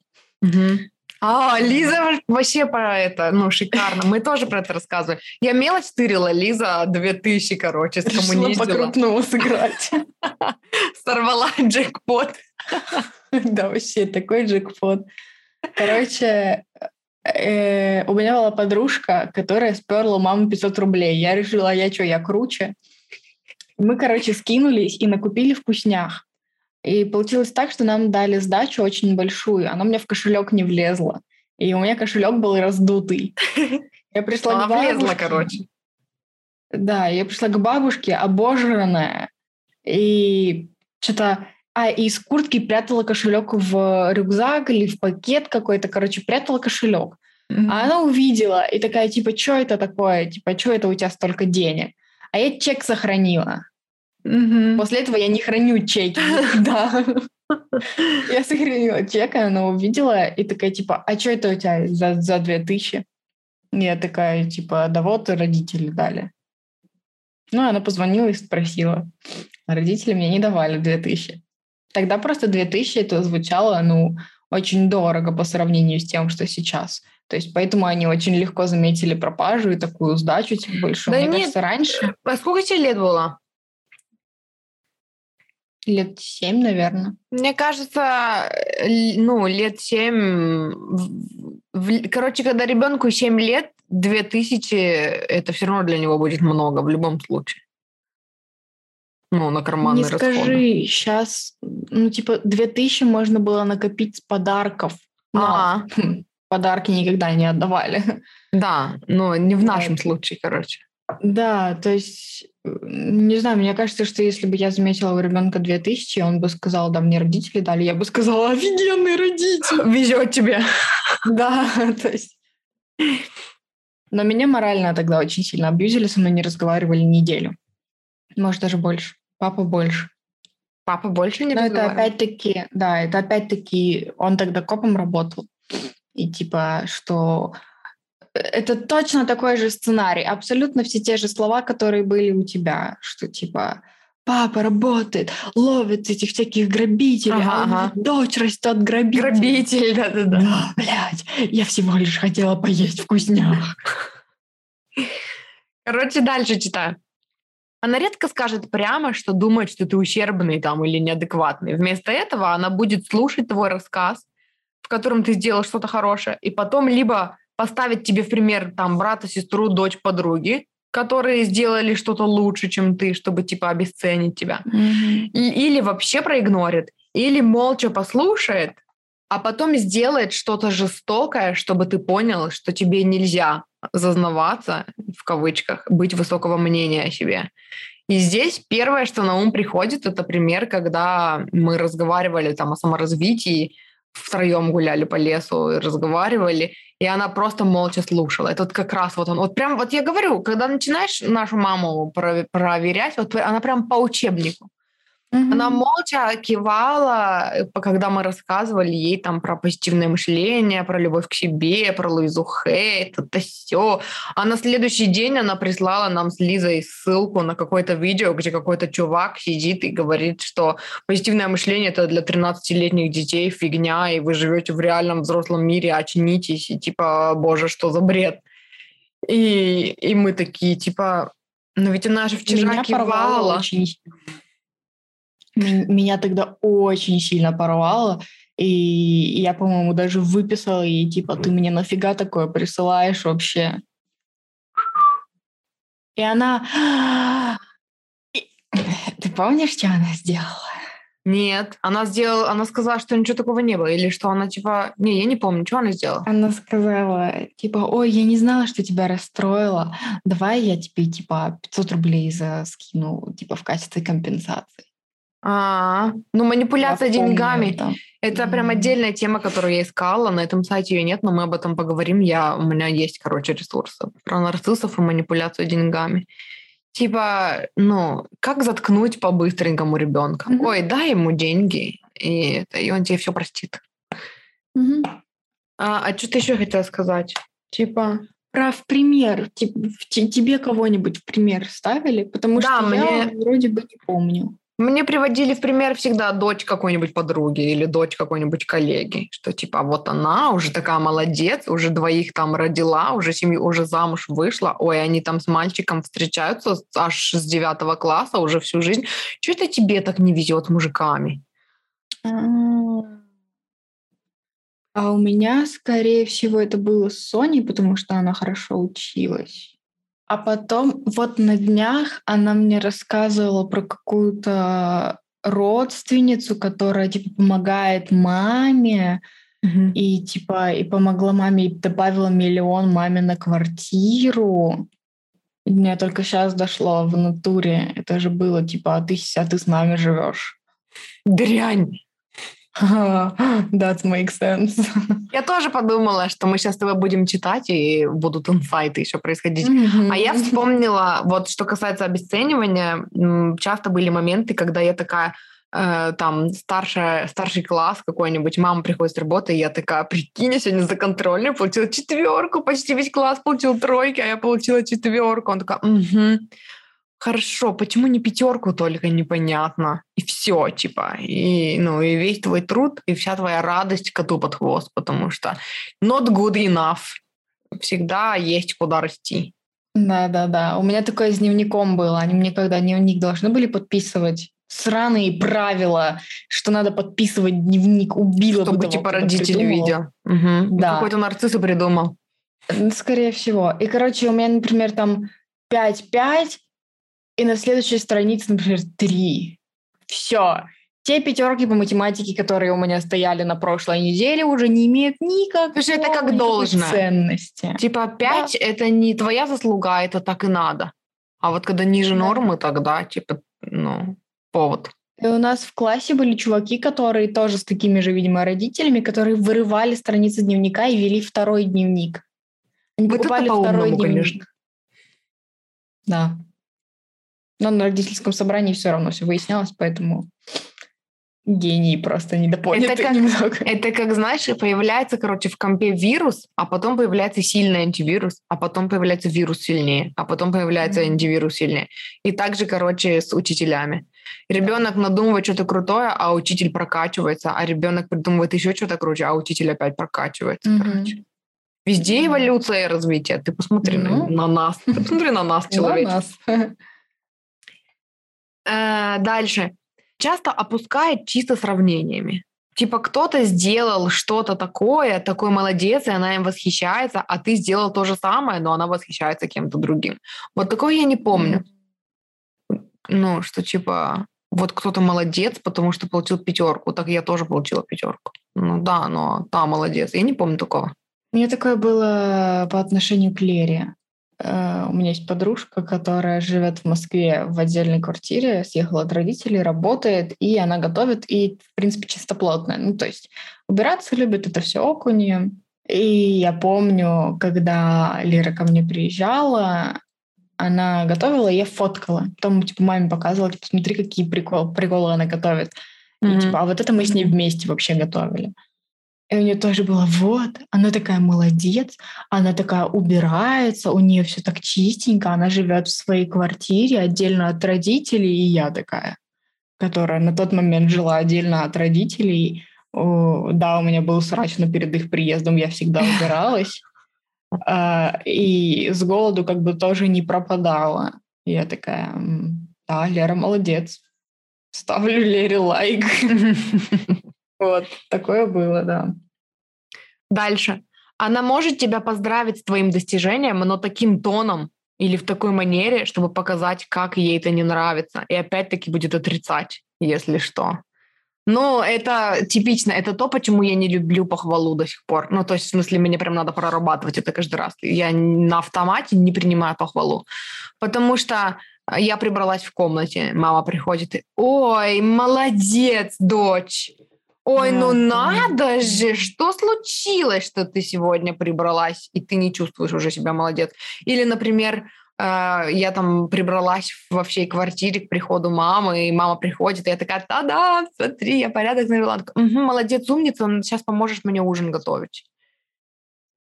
mm-hmm. А, Лиза вообще про это, ну, шикарно. Мы тоже про это рассказывали. Я мелочь стырила, Лиза 2000, короче, скоммуниздила. по-крупному сыграть. Сорвала джекпот. Да, вообще такой джекпот. Короче, э, у меня была подружка, которая сперла маму 500 рублей. Я решила, «А я что, я круче? Мы, короче, скинулись и накупили вкуснях. И получилось так, что нам дали сдачу очень большую. Она мне в кошелек не влезла. И у меня кошелек был раздутый. Я пришла Она к бабушке. влезла, короче. Да, я пришла к бабушке, обожранная. И что-то... А, и из куртки прятала кошелек в рюкзак или в пакет какой-то. Короче, прятала кошелек. Mm-hmm. А она увидела и такая, типа, что это такое? Типа, что это у тебя столько денег? А я чек сохранила. Угу. После этого я не храню чеки Да. Я сохранила чек, она увидела и такая, типа, а что это у тебя за, за 2000? Я такая, типа, да вот родители дали. Ну, она позвонила и спросила. Родители мне не давали 2000. Тогда просто 2000 это звучало, ну, очень дорого по сравнению с тем, что сейчас. То есть поэтому они очень легко заметили пропажу и такую сдачу типа, большую. Да Мне нет, кажется, раньше... А сколько тебе лет было? Лет семь, наверное. Мне кажется, ну, лет семь... Короче, когда ребенку семь лет, две тысячи, это все равно для него будет много в любом случае. Ну, на карманные Не расходы. скажи, сейчас, ну, типа, две тысячи можно было накопить с подарков. Но а подарки никогда не отдавали. Да, но не в нашем случае, короче. Да, то есть, не знаю, мне кажется, что если бы я заметила у ребенка 2000, он бы сказал, да, мне родители дали, я бы сказала, офигенный родитель. Везет тебе. Да, то есть... Но меня морально тогда очень сильно абьюзили, со мной не разговаривали неделю. Может, даже больше. Папа больше. Папа больше не Но это опять-таки, да, это опять-таки, он тогда копом работал. И типа, что это точно такой же сценарий, абсолютно все те же слова, которые были у тебя, что типа папа работает, ловит этих всяких грабителей, ага, а ага. дочь растет грабитель. Грабитель, да-да-да. Да, блядь, я всего лишь хотела поесть вкусняк. Короче, дальше читаю. Она редко скажет прямо, что думает, что ты ущербный там или неадекватный. Вместо этого она будет слушать твой рассказ, в котором ты сделал что-то хорошее, и потом либо поставить тебе в пример там брата, сестру, дочь, подруги, которые сделали что-то лучше, чем ты, чтобы типа обесценить тебя. Mm-hmm. И, или вообще проигнорит, или молча послушает, а потом сделает что-то жестокое, чтобы ты понял, что тебе нельзя зазнаваться, в кавычках, быть высокого мнения о себе. И здесь первое, что на ум приходит, это пример, когда мы разговаривали там о саморазвитии, втроем гуляли по лесу и разговаривали, и она просто молча слушала. Это вот как раз вот он. Вот прям, вот я говорю, когда начинаешь нашу маму проверять, вот она прям по учебнику. Mm-hmm. Она молча кивала, э, когда мы рассказывали ей там про позитивное мышление, про любовь к себе, про Луизу Хейт, это все. А на следующий день она прислала нам с Лизой ссылку на какое-то видео, где какой-то чувак сидит и говорит, что позитивное мышление это для 13-летних детей фигня, и вы живете в реальном взрослом мире, очнитесь, и типа, боже, что за бред. И, и мы такие, типа, ну ведь она же вчера Меня кивала. Очень меня тогда очень сильно порвало. И я, по-моему, даже выписала ей, типа, ты мне нафига такое присылаешь вообще? И она... Ты помнишь, что она сделала? Нет, она сделала, она сказала, что ничего такого не было, или что она типа, не, я не помню, что она сделала. Она сказала, типа, ой, я не знала, что тебя расстроило, давай я тебе типа 500 рублей за скину, типа в качестве компенсации. А, ну манипуляция я деньгами. Это, это прям отдельная тема, которую я искала. На этом сайте ее нет, но мы об этом поговорим. Я, у меня есть, короче, ресурсы про нарциссов и манипуляцию деньгами. Типа, ну, как заткнуть по-быстренькому ребенка? Mm-hmm. Ой, дай ему деньги, и, и он тебе все простит. Mm-hmm. А, а что ты еще хотела сказать? Типа, про в пример. Типа, тебе кого-нибудь в пример ставили? Потому да, что мне... я вроде бы не помню. Мне приводили в пример всегда дочь какой-нибудь подруги или дочь какой-нибудь коллеги, что типа вот она уже такая молодец, уже двоих там родила, уже семью, уже замуж вышла, ой, они там с мальчиком встречаются аж с девятого класса уже всю жизнь. Что это тебе так не везет с мужиками? А у меня, скорее всего, это было с Соней, потому что она хорошо училась. А потом вот на днях она мне рассказывала про какую-то родственницу, которая типа помогает маме, mm-hmm. и типа и помогла маме, и добавила миллион маме на квартиру. И мне только сейчас дошло в натуре. Это же было типа, а ты, а ты с нами живешь. Дрянь. That makes sense. Я тоже подумала, что мы сейчас с тобой будем читать, и будут инсайты еще происходить. Mm-hmm. А я вспомнила, вот что касается обесценивания, часто были моменты, когда я такая, э, там, старшая, старший класс какой-нибудь, мама приходит с работы, и я такая, прикинь, я сегодня за контрольную получила четверку, почти весь класс получил тройки, а я получила четверку. Он такая, угу хорошо, почему не пятерку только непонятно? И все, типа, и, ну, и весь твой труд, и вся твоя радость коту под хвост, потому что not good enough. Всегда есть куда расти. Да-да-да. У меня такое с дневником было. Они мне когда дневник должны были подписывать, сраные правила, что надо подписывать дневник, убила Чтобы, бы типа, родители видел. Угу. Да. Какой-то нарцисс придумал. Скорее всего. И, короче, у меня, например, там 5-5, и на следующей странице, например, три. Все. Те пятерки по математике, которые у меня стояли на прошлой неделе, уже не имеют никакой это как должно. ценности. Типа пять да. это не твоя заслуга, это так и надо. А вот когда ниже да. нормы, тогда типа, ну, повод. И у нас в классе были чуваки, которые тоже с такими же, видимо, родителями, которые вырывали страницы дневника и вели второй дневник. Они вот покупали второй дневник. Конечно. Да. Но на родительском собрании все равно все выяснялось, поэтому гений просто недопонятый это как, немного. Это как, знаешь, появляется, короче, в компе вирус, а потом появляется сильный антивирус, а потом появляется вирус сильнее, а потом появляется mm-hmm. антивирус сильнее. И также, короче, с учителями. Ребенок надумывает что-то крутое, а учитель прокачивается, а ребенок придумывает еще что-то круче, а учитель опять прокачивается. Mm-hmm. Короче. Везде эволюция и развитие. Ты посмотри mm-hmm. на, на нас. Ты посмотри на нас, человек. Э, дальше часто опускает чисто сравнениями. Типа кто-то сделал что-то такое, такой молодец, и она им восхищается, а ты сделал то же самое, но она восхищается кем-то другим. Вот такое я не помню. Ну, что типа вот кто-то молодец, потому что получил пятерку, так я тоже получила пятерку. Ну да, но та молодец. Я не помню такого. У меня такое было по отношению к Лере. Э, у меня есть подружка, которая живет в Москве в отдельной квартире, съехала от родителей, работает, и она готовит, и, в принципе, чистоплотная. Ну, то есть убираться любит, это все ок у нее. И я помню, когда Лера ко мне приезжала, она готовила, я фоткала. Потом, типа, маме показывала, типа, смотри, какие прикол, приколы она готовит. Mm-hmm. И, типа, а вот это мы с ней вместе вообще готовили. И у нее тоже было, вот, она такая молодец, она такая убирается, у нее все так чистенько, она живет в своей квартире отдельно от родителей, и я такая, которая на тот момент жила отдельно от родителей. Да, у меня был срач, но перед их приездом я всегда убиралась. А, и с голоду как бы тоже не пропадала. Я такая, да, Лера молодец. Ставлю Лере лайк. Вот, такое было, да. Дальше. Она может тебя поздравить с твоим достижением, но таким тоном или в такой манере, чтобы показать, как ей это не нравится. И опять-таки будет отрицать, если что. Ну, это типично. Это то, почему я не люблю похвалу до сих пор. Ну, то есть, в смысле, мне прям надо прорабатывать это каждый раз. Я на автомате не принимаю похвалу. Потому что я прибралась в комнате, мама приходит и «Ой, молодец, дочь!» Ой, ну надо же, что случилось, что ты сегодня прибралась, и ты не чувствуешь уже себя молодец. Или, например, э, я там прибралась во всей квартире к приходу мамы, и мама приходит, и я такая, да-да, смотри, я порядок навела. Угу, молодец, умница, сейчас поможешь мне ужин готовить.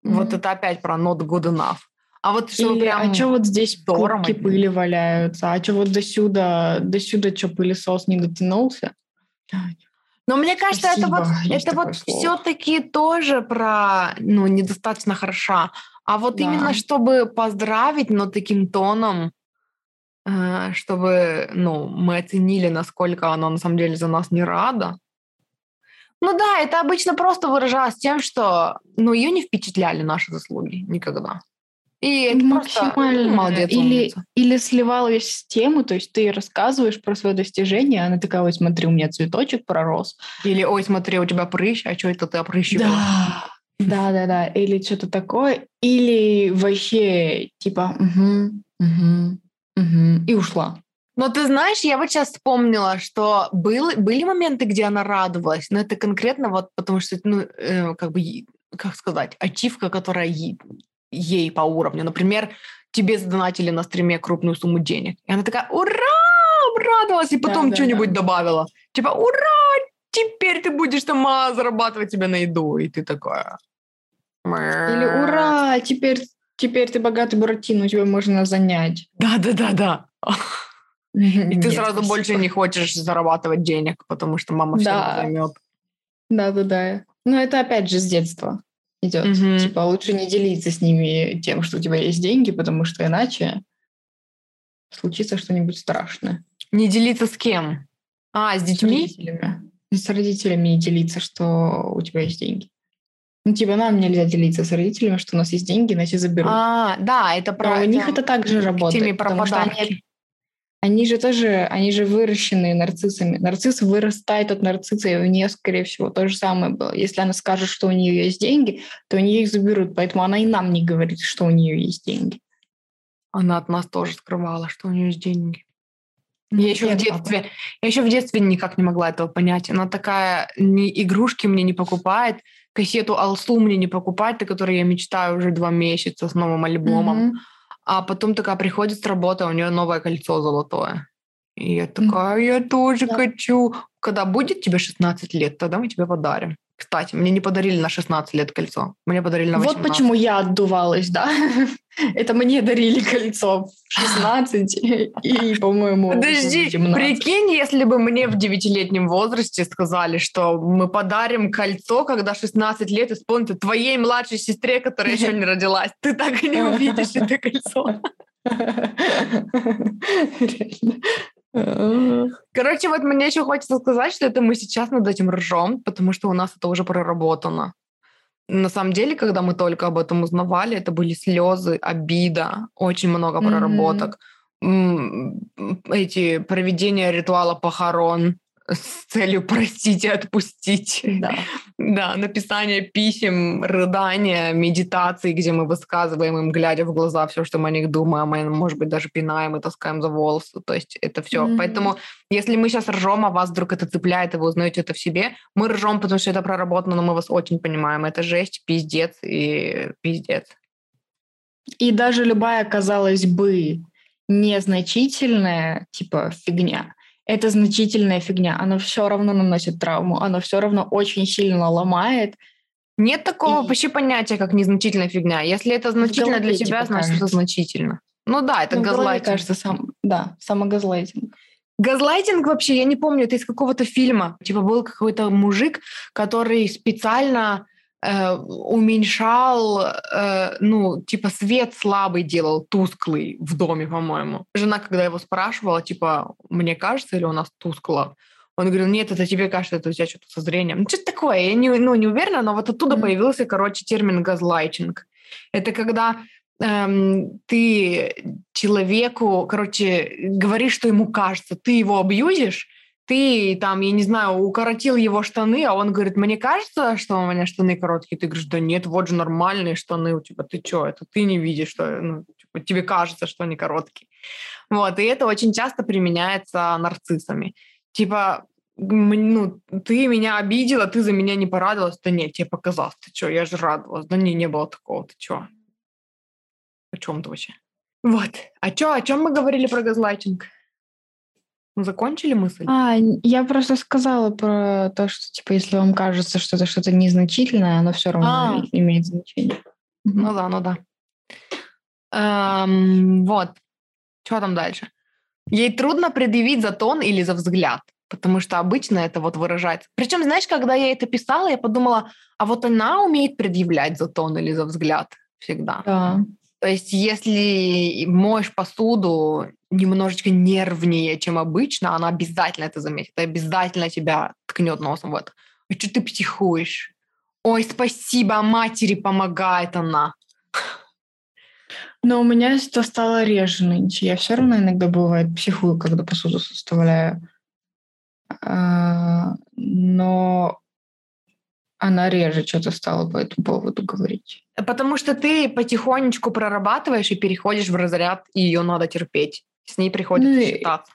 Mm-hmm. Вот это опять про not good enough. А вот что Или, прям... А что вот здесь кубки пыли валяются? А что вот до сюда, до сюда что пылесос не дотянулся? Но мне кажется, Спасибо. это вот, это вот все-таки тоже про, ну, недостаточно хороша. А вот да. именно чтобы поздравить, но таким тоном, э, чтобы, ну, мы оценили, насколько она на самом деле за нас не рада. Ну да, это обычно просто выражалось тем, что, ну, ее не впечатляли наши заслуги никогда. И это максимально. Молодец, или, или сливала весь тему, то есть ты рассказываешь про свое достижение, она такая, ой, смотри, у меня цветочек пророс. Или, ой, смотри, у тебя прыщ, а что это ты опрыщивала? Да, да, да, да. Или что-то такое. Или вообще, типа, угу, угу, угу, и ушла. Но ты знаешь, я вот сейчас вспомнила, что был, были моменты, где она радовалась, но это конкретно вот потому что, ну, э, как бы, как сказать, ачивка, которая ей по уровню. Например, тебе задонатили на стриме крупную сумму денег. И она такая, ура, обрадовалась, и потом да, что-нибудь да. добавила. Типа, ура, теперь ты будешь сама зарабатывать себе на еду. И ты такая... Или ура, теперь, теперь ты богатый Буратино, тебя можно занять. Да-да-да-да. И ты сразу больше не хочешь зарабатывать денег, потому что мама все займет. Да-да-да. Но это опять же с детства идет. Угу. Типа лучше не делиться с ними тем, что у тебя есть деньги, потому что иначе случится что-нибудь страшное. Не делиться с кем? А, с детьми? С родителями. С родителями не делиться, что у тебя есть деньги. Ну, типа, нам нельзя делиться с родителями, что у нас есть деньги, иначе заберут. А, да, это про... Но у них это также работает. Про потому подарки. что они они же тоже, они же выращенные нарциссами. Нарцисс вырастает от нарцисса, и у нее, скорее всего, то же самое было. Если она скажет, что у нее есть деньги, то у нее их заберут, поэтому она и нам не говорит, что у нее есть деньги. Она от нас тоже скрывала, что у нее есть деньги. Ну, я еще, в детстве, я еще в детстве никак не могла этого понять. Она такая, ни игрушки мне не покупает, кассету Алсу мне не покупает, о которой я мечтаю уже два месяца с новым альбомом. Mm-hmm а потом такая приходит с работы, а у нее новое кольцо золотое. И я такая, я тоже да. хочу. Когда будет тебе 16 лет, тогда мы тебе подарим. Кстати, мне не подарили на 16 лет кольцо. Мне подарили на 18. Вот почему я отдувалась, да? Это мне дарили кольцо в 16 и, по-моему, Подожди, прикинь, если бы мне в 9-летнем возрасте сказали, что мы подарим кольцо, когда 16 лет исполнится твоей младшей сестре, которая еще не родилась. Ты так и не увидишь это кольцо. Короче, вот мне еще хочется сказать, что это мы сейчас над этим ржем, потому что у нас это уже проработано. На самом деле, когда мы только об этом узнавали, это были слезы, обида, очень много проработок. Mm-hmm. Эти проведения ритуала похорон, с целью простить и отпустить. Да. да, написание писем, рыдания, медитации, где мы высказываем им, глядя в глаза, все, что мы о них думаем, мы, может быть, даже пинаем и таскаем за волосы. То есть это все. Mm-hmm. Поэтому, если мы сейчас ржем, а вас вдруг это цепляет, и вы узнаете это в себе, мы ржем, потому что это проработано, но мы вас очень понимаем. Это жесть, пиздец и пиздец. И даже любая, казалось бы, незначительная, типа, фигня, это значительная фигня. Оно все равно наносит травму, оно все равно очень сильно ломает. Нет такого и... почти понятия, как незначительная фигня. Если это значительно для тебя, типа, значит, это значительно. Ну да, это ну, газлайтинг. кажется, сам, да, самогазлайтинг. Газлайтинг вообще, я не помню, это из какого-то фильма. Типа был какой-то мужик, который специально э, уменьшал, э, ну, типа свет слабый делал, тусклый в доме, по-моему. Жена, когда его спрашивала, типа, мне кажется, или у нас тускло, он говорил, нет, это тебе кажется, это у тебя что-то со зрением. Ну, что-то такое, я не, ну, не уверена, но вот оттуда mm-hmm. появился, короче, термин газлайтинг. Это когда эм, ты человеку, короче, говоришь, что ему кажется, ты его абьюзишь, ты там, я не знаю, укоротил его штаны, а он говорит, мне кажется, что у меня штаны короткие. Ты говоришь, да нет, вот же нормальные штаны у тебя, ты что, это ты не видишь, что ну, типа, тебе кажется, что они короткие. Вот, и это очень часто применяется нарциссами. Типа, ну, ты меня обидела, ты за меня не порадовалась. Да нет, тебе показалось, ты что, я же радовалась. Да не, не было такого, ты что? О чем ты вообще? Вот. А чё, о чем мы говорили про газлайтинг? Мы закончили мысль? А, я просто сказала про то, что, типа, если вам кажется, что это что-то незначительное, оно все равно а. имеет значение. Ну да, ну да. Эм, вот. Что там дальше? Ей трудно предъявить за тон или за взгляд, потому что обычно это вот выражается. Причем, знаешь, когда я это писала, я подумала, а вот она умеет предъявлять за тон или за взгляд всегда. Да. То есть, если моешь посуду немножечко нервнее, чем обычно, она обязательно это заметит, обязательно тебя ткнет носом в это. А что ты психуешь? Ой, спасибо, матери помогает она. Но у меня это стало реже нынче. Я все равно иногда бывает психую, когда посуду составляю. А, но она реже что-то стала по этому поводу говорить. Потому что ты потихонечку прорабатываешь и переходишь в разряд, и ее надо терпеть. С ней приходится ну, считаться.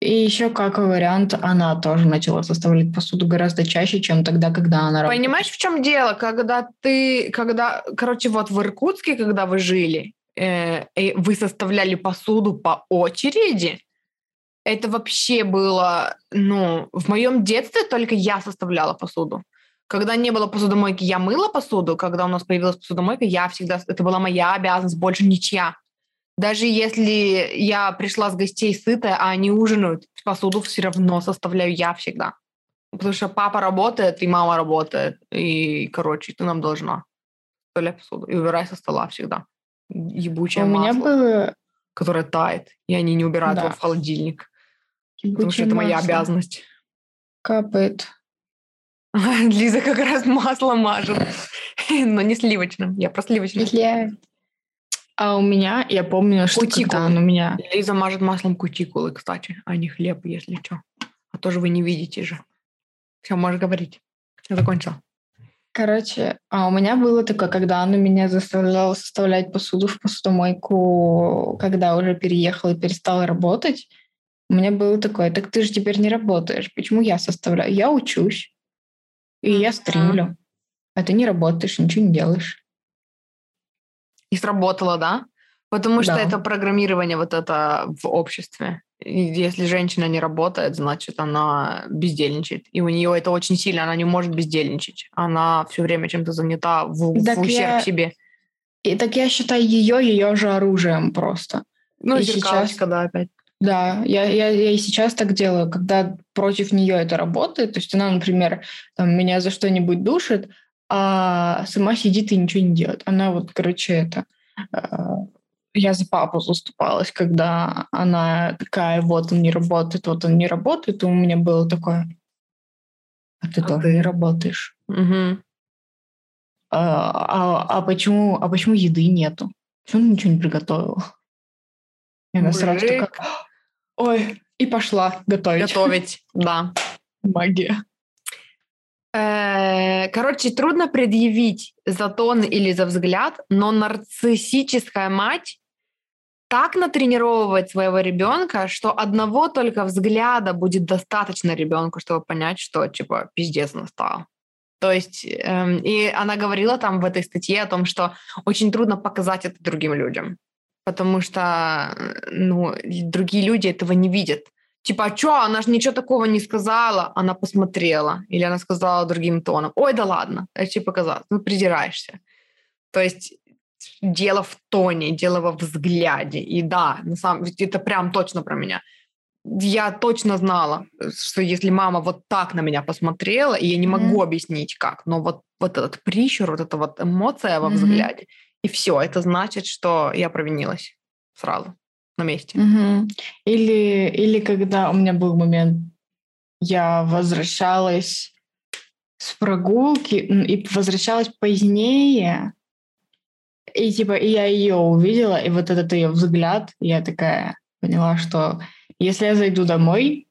И еще как вариант, она тоже начала составлять посуду гораздо чаще, чем тогда, когда она работала. Понимаешь, в чем дело? Когда ты, когда, короче, вот в Иркутске, когда вы жили, э, вы составляли посуду по очереди, это вообще было, ну, в моем детстве только я составляла посуду. Когда не было посудомойки, я мыла посуду. Когда у нас появилась посудомойка, я всегда... Это была моя обязанность, больше ничья. Даже если я пришла с гостей сытая, а они ужинают, посуду все равно составляю я всегда. Потому что папа работает, и мама работает. И, короче, ты нам должна составлять посуду. И убирай со стола всегда. Ебучее У масло, меня было... которое тает, и они не убирают да. его в холодильник. Ебучее потому что это моя обязанность. Капает. Лиза как раз масло мажет, но не сливочным. Я про сливочное. Я... А у меня, я помню, что когда он у меня... Лиза мажет маслом кутикулы, кстати, а не хлеб, если что. А тоже вы не видите же. Все, можешь говорить. Я закончила. Короче, а у меня было такое, когда он меня заставлял составлять посуду в посудомойку, когда уже переехал и перестал работать. У меня было такое, так ты же теперь не работаешь. Почему я составляю? Я учусь. И я стримлю. А ты не работаешь, ничего не делаешь. И сработало, да? Потому что да. это программирование вот это в обществе. Если женщина не работает, значит, она бездельничает. И у нее это очень сильно, она не может бездельничать. Она все время чем-то занята в, в ущерб я... себе. И так я считаю ее ее же оружием просто. Ну, И сейчас- да, опять. Да, я, я, я и сейчас так делаю, когда против нее это работает. То есть она, например, там, меня за что-нибудь душит, а сама сидит и ничего не делает. Она вот, короче, это... э, я за папу заступалась, когда она такая, вот он не работает, вот он не работает, и у меня было такое, а ты А тоже ты? не работаешь. Мгм. А, а- а почему, а почему еды нету? Почему ты ничего не приготовила? И она сразу Мужик. такая, ой, и пошла готовить. Готовить, да. Магия. Э, Короче, трудно предъявить за тон или за взгляд, но нарциссическая мать так натренировывает своего ребенка, что одного только взгляда будет достаточно ребенку, чтобы понять, что типа пиздец настал. То есть, эм, и она говорила там в этой статье о том, что очень трудно показать это другим людям, потому что, ну, другие люди этого не видят. Типа, а чё, она же ничего такого не сказала, она посмотрела, или она сказала другим тоном. Ой, да ладно, это тебе показалось, ну, придираешься. То есть дело в тоне, дело во взгляде. И да, на самом ведь это прям точно про меня. Я точно знала, что если мама вот так на меня посмотрела, и я не могу объяснить как, но вот, вот этот прищур, вот эта вот эмоция во Мгм. взгляде, и все, это значит, что я провинилась сразу на месте. Мгм. Или, или когда у меня был момент, я возвращалась с прогулки и возвращалась позднее, и типа и я ее увидела, и вот этот ее взгляд, я такая поняла, что если я зайду домой,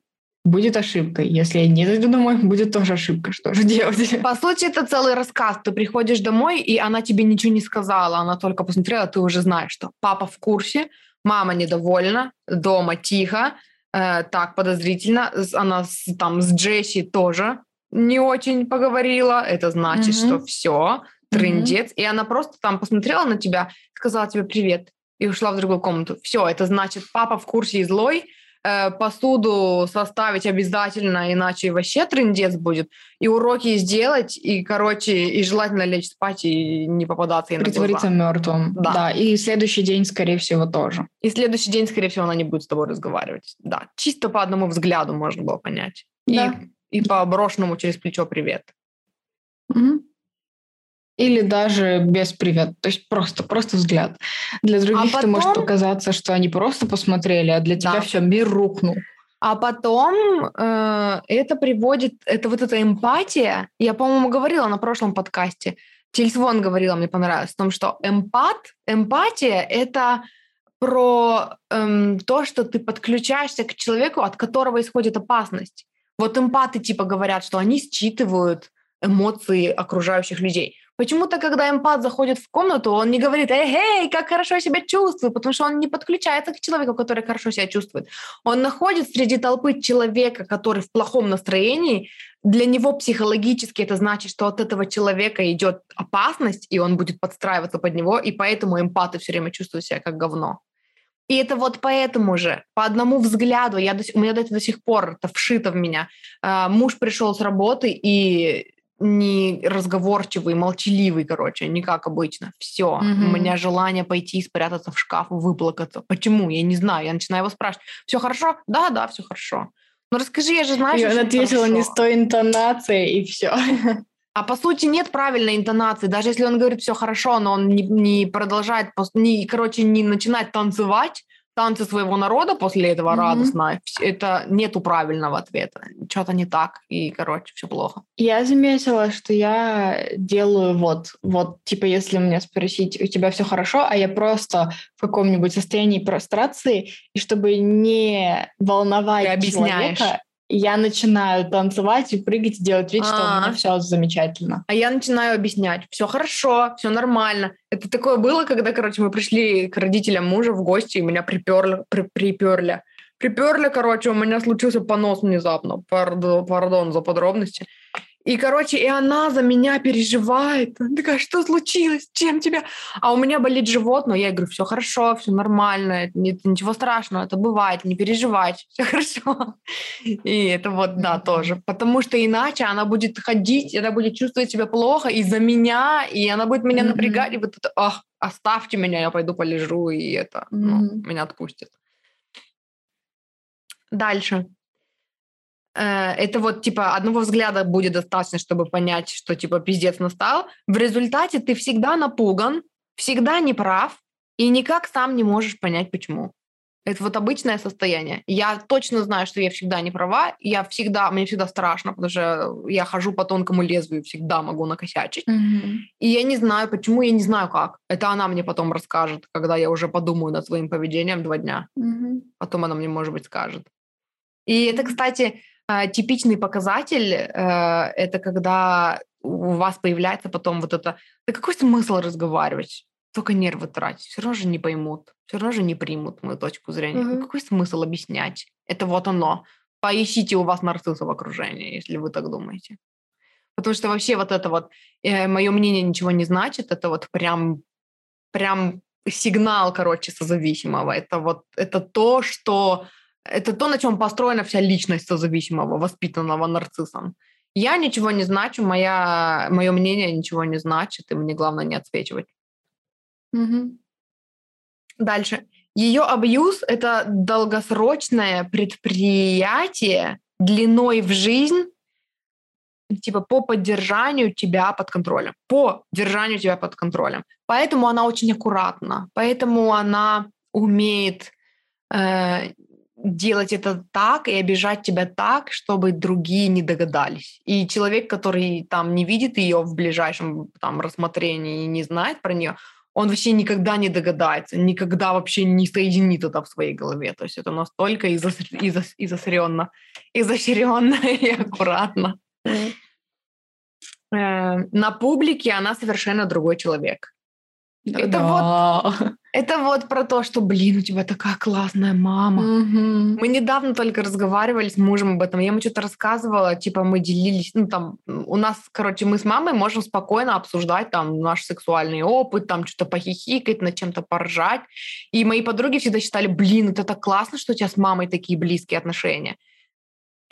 будет ошибкой. Если я не зайду домой, будет тоже ошибка. Что же делать? По сути, это целый рассказ. Ты приходишь домой, и она тебе ничего не сказала, она только посмотрела, ты уже знаешь, что папа в курсе, мама недовольна, дома тихо, э, так подозрительно, она с- там с Джесси тоже не очень поговорила, это значит, Мгм. что все, трындец, и она просто там посмотрела на тебя, сказала тебе привет и ушла в другую комнату. Все, это значит, папа в курсе и злой, э, посуду составить обязательно, иначе вообще трындец будет, и уроки сделать, и, короче, и желательно лечь спать и не попадаться ей. Притвориться мертвым. Да. да. И следующий день, скорее всего, тоже. И следующий день, скорее всего, она не будет с тобой разговаривать. Да, чисто по одному взгляду можно было понять. И, Да. и по брошенному через плечо привет. Мгм. Или даже без привет. То есть просто, просто взгляд. Для других это может потом- показаться, что они просто посмотрели, а для тебя Да. все, мир рухнул. А потом э, это приводит, это вот эта эмпатия, я, по-моему, говорила на прошлом подкасте, Тильсвон говорила, мне понравилось, о том, что эмпат, эмпатия — это про эм, то, что ты подключаешься к человеку, от которого исходит опасность. Вот эмпаты типа говорят, что они считывают эмоции окружающих людей. Почему-то, когда эмпат заходит в комнату, он не говорит «Эй, эй, как хорошо я себя чувствую», потому что он не подключается к человеку, который хорошо себя чувствует. Он находит среди толпы человека, который в плохом настроении. Для него психологически это значит, что от этого человека идет опасность, и он будет подстраиваться под него, и поэтому эмпаты все время чувствуют себя как говно. И это вот поэтому же, по одному взгляду, я до, у меня это до сих пор это вшито в меня. А, муж пришел с работы и не разговорчивый, молчаливый, короче, не как обычно. Все. Мгм. У меня желание пойти спрятаться в шкаф, выплакаться. Почему? Я не знаю. Я начинаю его спрашивать. Все хорошо? Да, да, все хорошо. Ну расскажи, я же знаю, и что он всё ответила не с той интонацией, и все. А по сути нет правильной интонации. Даже если он говорит все хорошо, но он не, не продолжает, не, короче, не начинает танцевать танцы своего народа после этого Мгм. радостно, это нету правильного ответа. Что-то не так, и, короче, все плохо. Я заметила, что я делаю вот, вот, типа, если меня спросить, у тебя все хорошо, а я просто в каком-нибудь состоянии прострации, и чтобы не волновать человека, я начинаю танцевать и прыгать, и делать вид, что у А. меня все замечательно. А я начинаю объяснять, все хорошо, все нормально. Это такое было, когда, короче, мы пришли к родителям мужа в гости, и меня приперли, при, приперли. Приперли, короче, у меня случился понос внезапно. Пардон, пардон за подробности. И, короче, и она за меня переживает. Она такая, что случилось? Чем тебя? А у меня болит живот, но я говорю, все хорошо, все нормально, нет, ничего страшного, это бывает, не переживать, все хорошо. И это вот, да, тоже. Потому что иначе она будет ходить, она будет чувствовать себя плохо из-за меня, и она будет меня напрягать, и вот это, ах, оставьте меня, я пойду полежу, и это, ну, меня отпустит. Дальше. Э, это вот, типа, одного взгляда будет достаточно, чтобы понять, что, типа, пиздец настал. В результате ты всегда напуган, всегда неправ, и никак сам не можешь понять, почему. Это вот обычное состояние. Я точно знаю, что я всегда не права, я всегда, мне всегда страшно, потому что я хожу по тонкому лезвию, всегда могу накосячить. Mm-hmm. И я не знаю, почему, я не знаю как. Это она мне потом расскажет, когда я уже подумаю над своим поведением два дня. Mm-hmm. Потом она мне, может быть, скажет. И это, кстати, типичный показатель э, – это когда у вас появляется потом вот это «да какой смысл разговаривать? Только нервы тратить, все равно же не поймут, все равно же не примут мою точку зрения. Mm-hmm. Какой смысл объяснять? Это вот оно. Поищите у вас нарцисса в окружении, если вы так думаете. Потому что вообще вот это вот э, мое мнение ничего не значит, это вот прям, прям сигнал, короче, созависимого. Это вот это то, что это то, на чем построена вся личность созависимого, воспитанного нарциссом. Я ничего не значу, моя, мое мнение ничего не значит, и мне главное не отсвечивать. Угу. Дальше. Ее абьюз – это долгосрочное предприятие длиной в жизнь, типа по поддержанию тебя под контролем, по держанию тебя под контролем. Поэтому она очень аккуратна, поэтому она умеет э, делать это так и обижать тебя так, чтобы другие не догадались. И человек, который там не видит ее в ближайшем там рассмотрении и не знает про нее, он вообще никогда не догадается, никогда вообще не соединит это в своей голове. То есть это настолько изосренно, изощренно и аккуратно. Э, на публике она совершенно другой человек. Это да. вот, это вот про то, что, блин, у тебя такая классная мама. Угу. Мы недавно только разговаривали с мужем об этом. Я ему что-то рассказывала, типа мы делились, ну там у нас, короче, мы с мамой можем спокойно обсуждать там наш сексуальный опыт, там что-то похихикать, над чем-то поржать. И мои подруги всегда считали, блин, это так классно, что у тебя с мамой такие близкие отношения.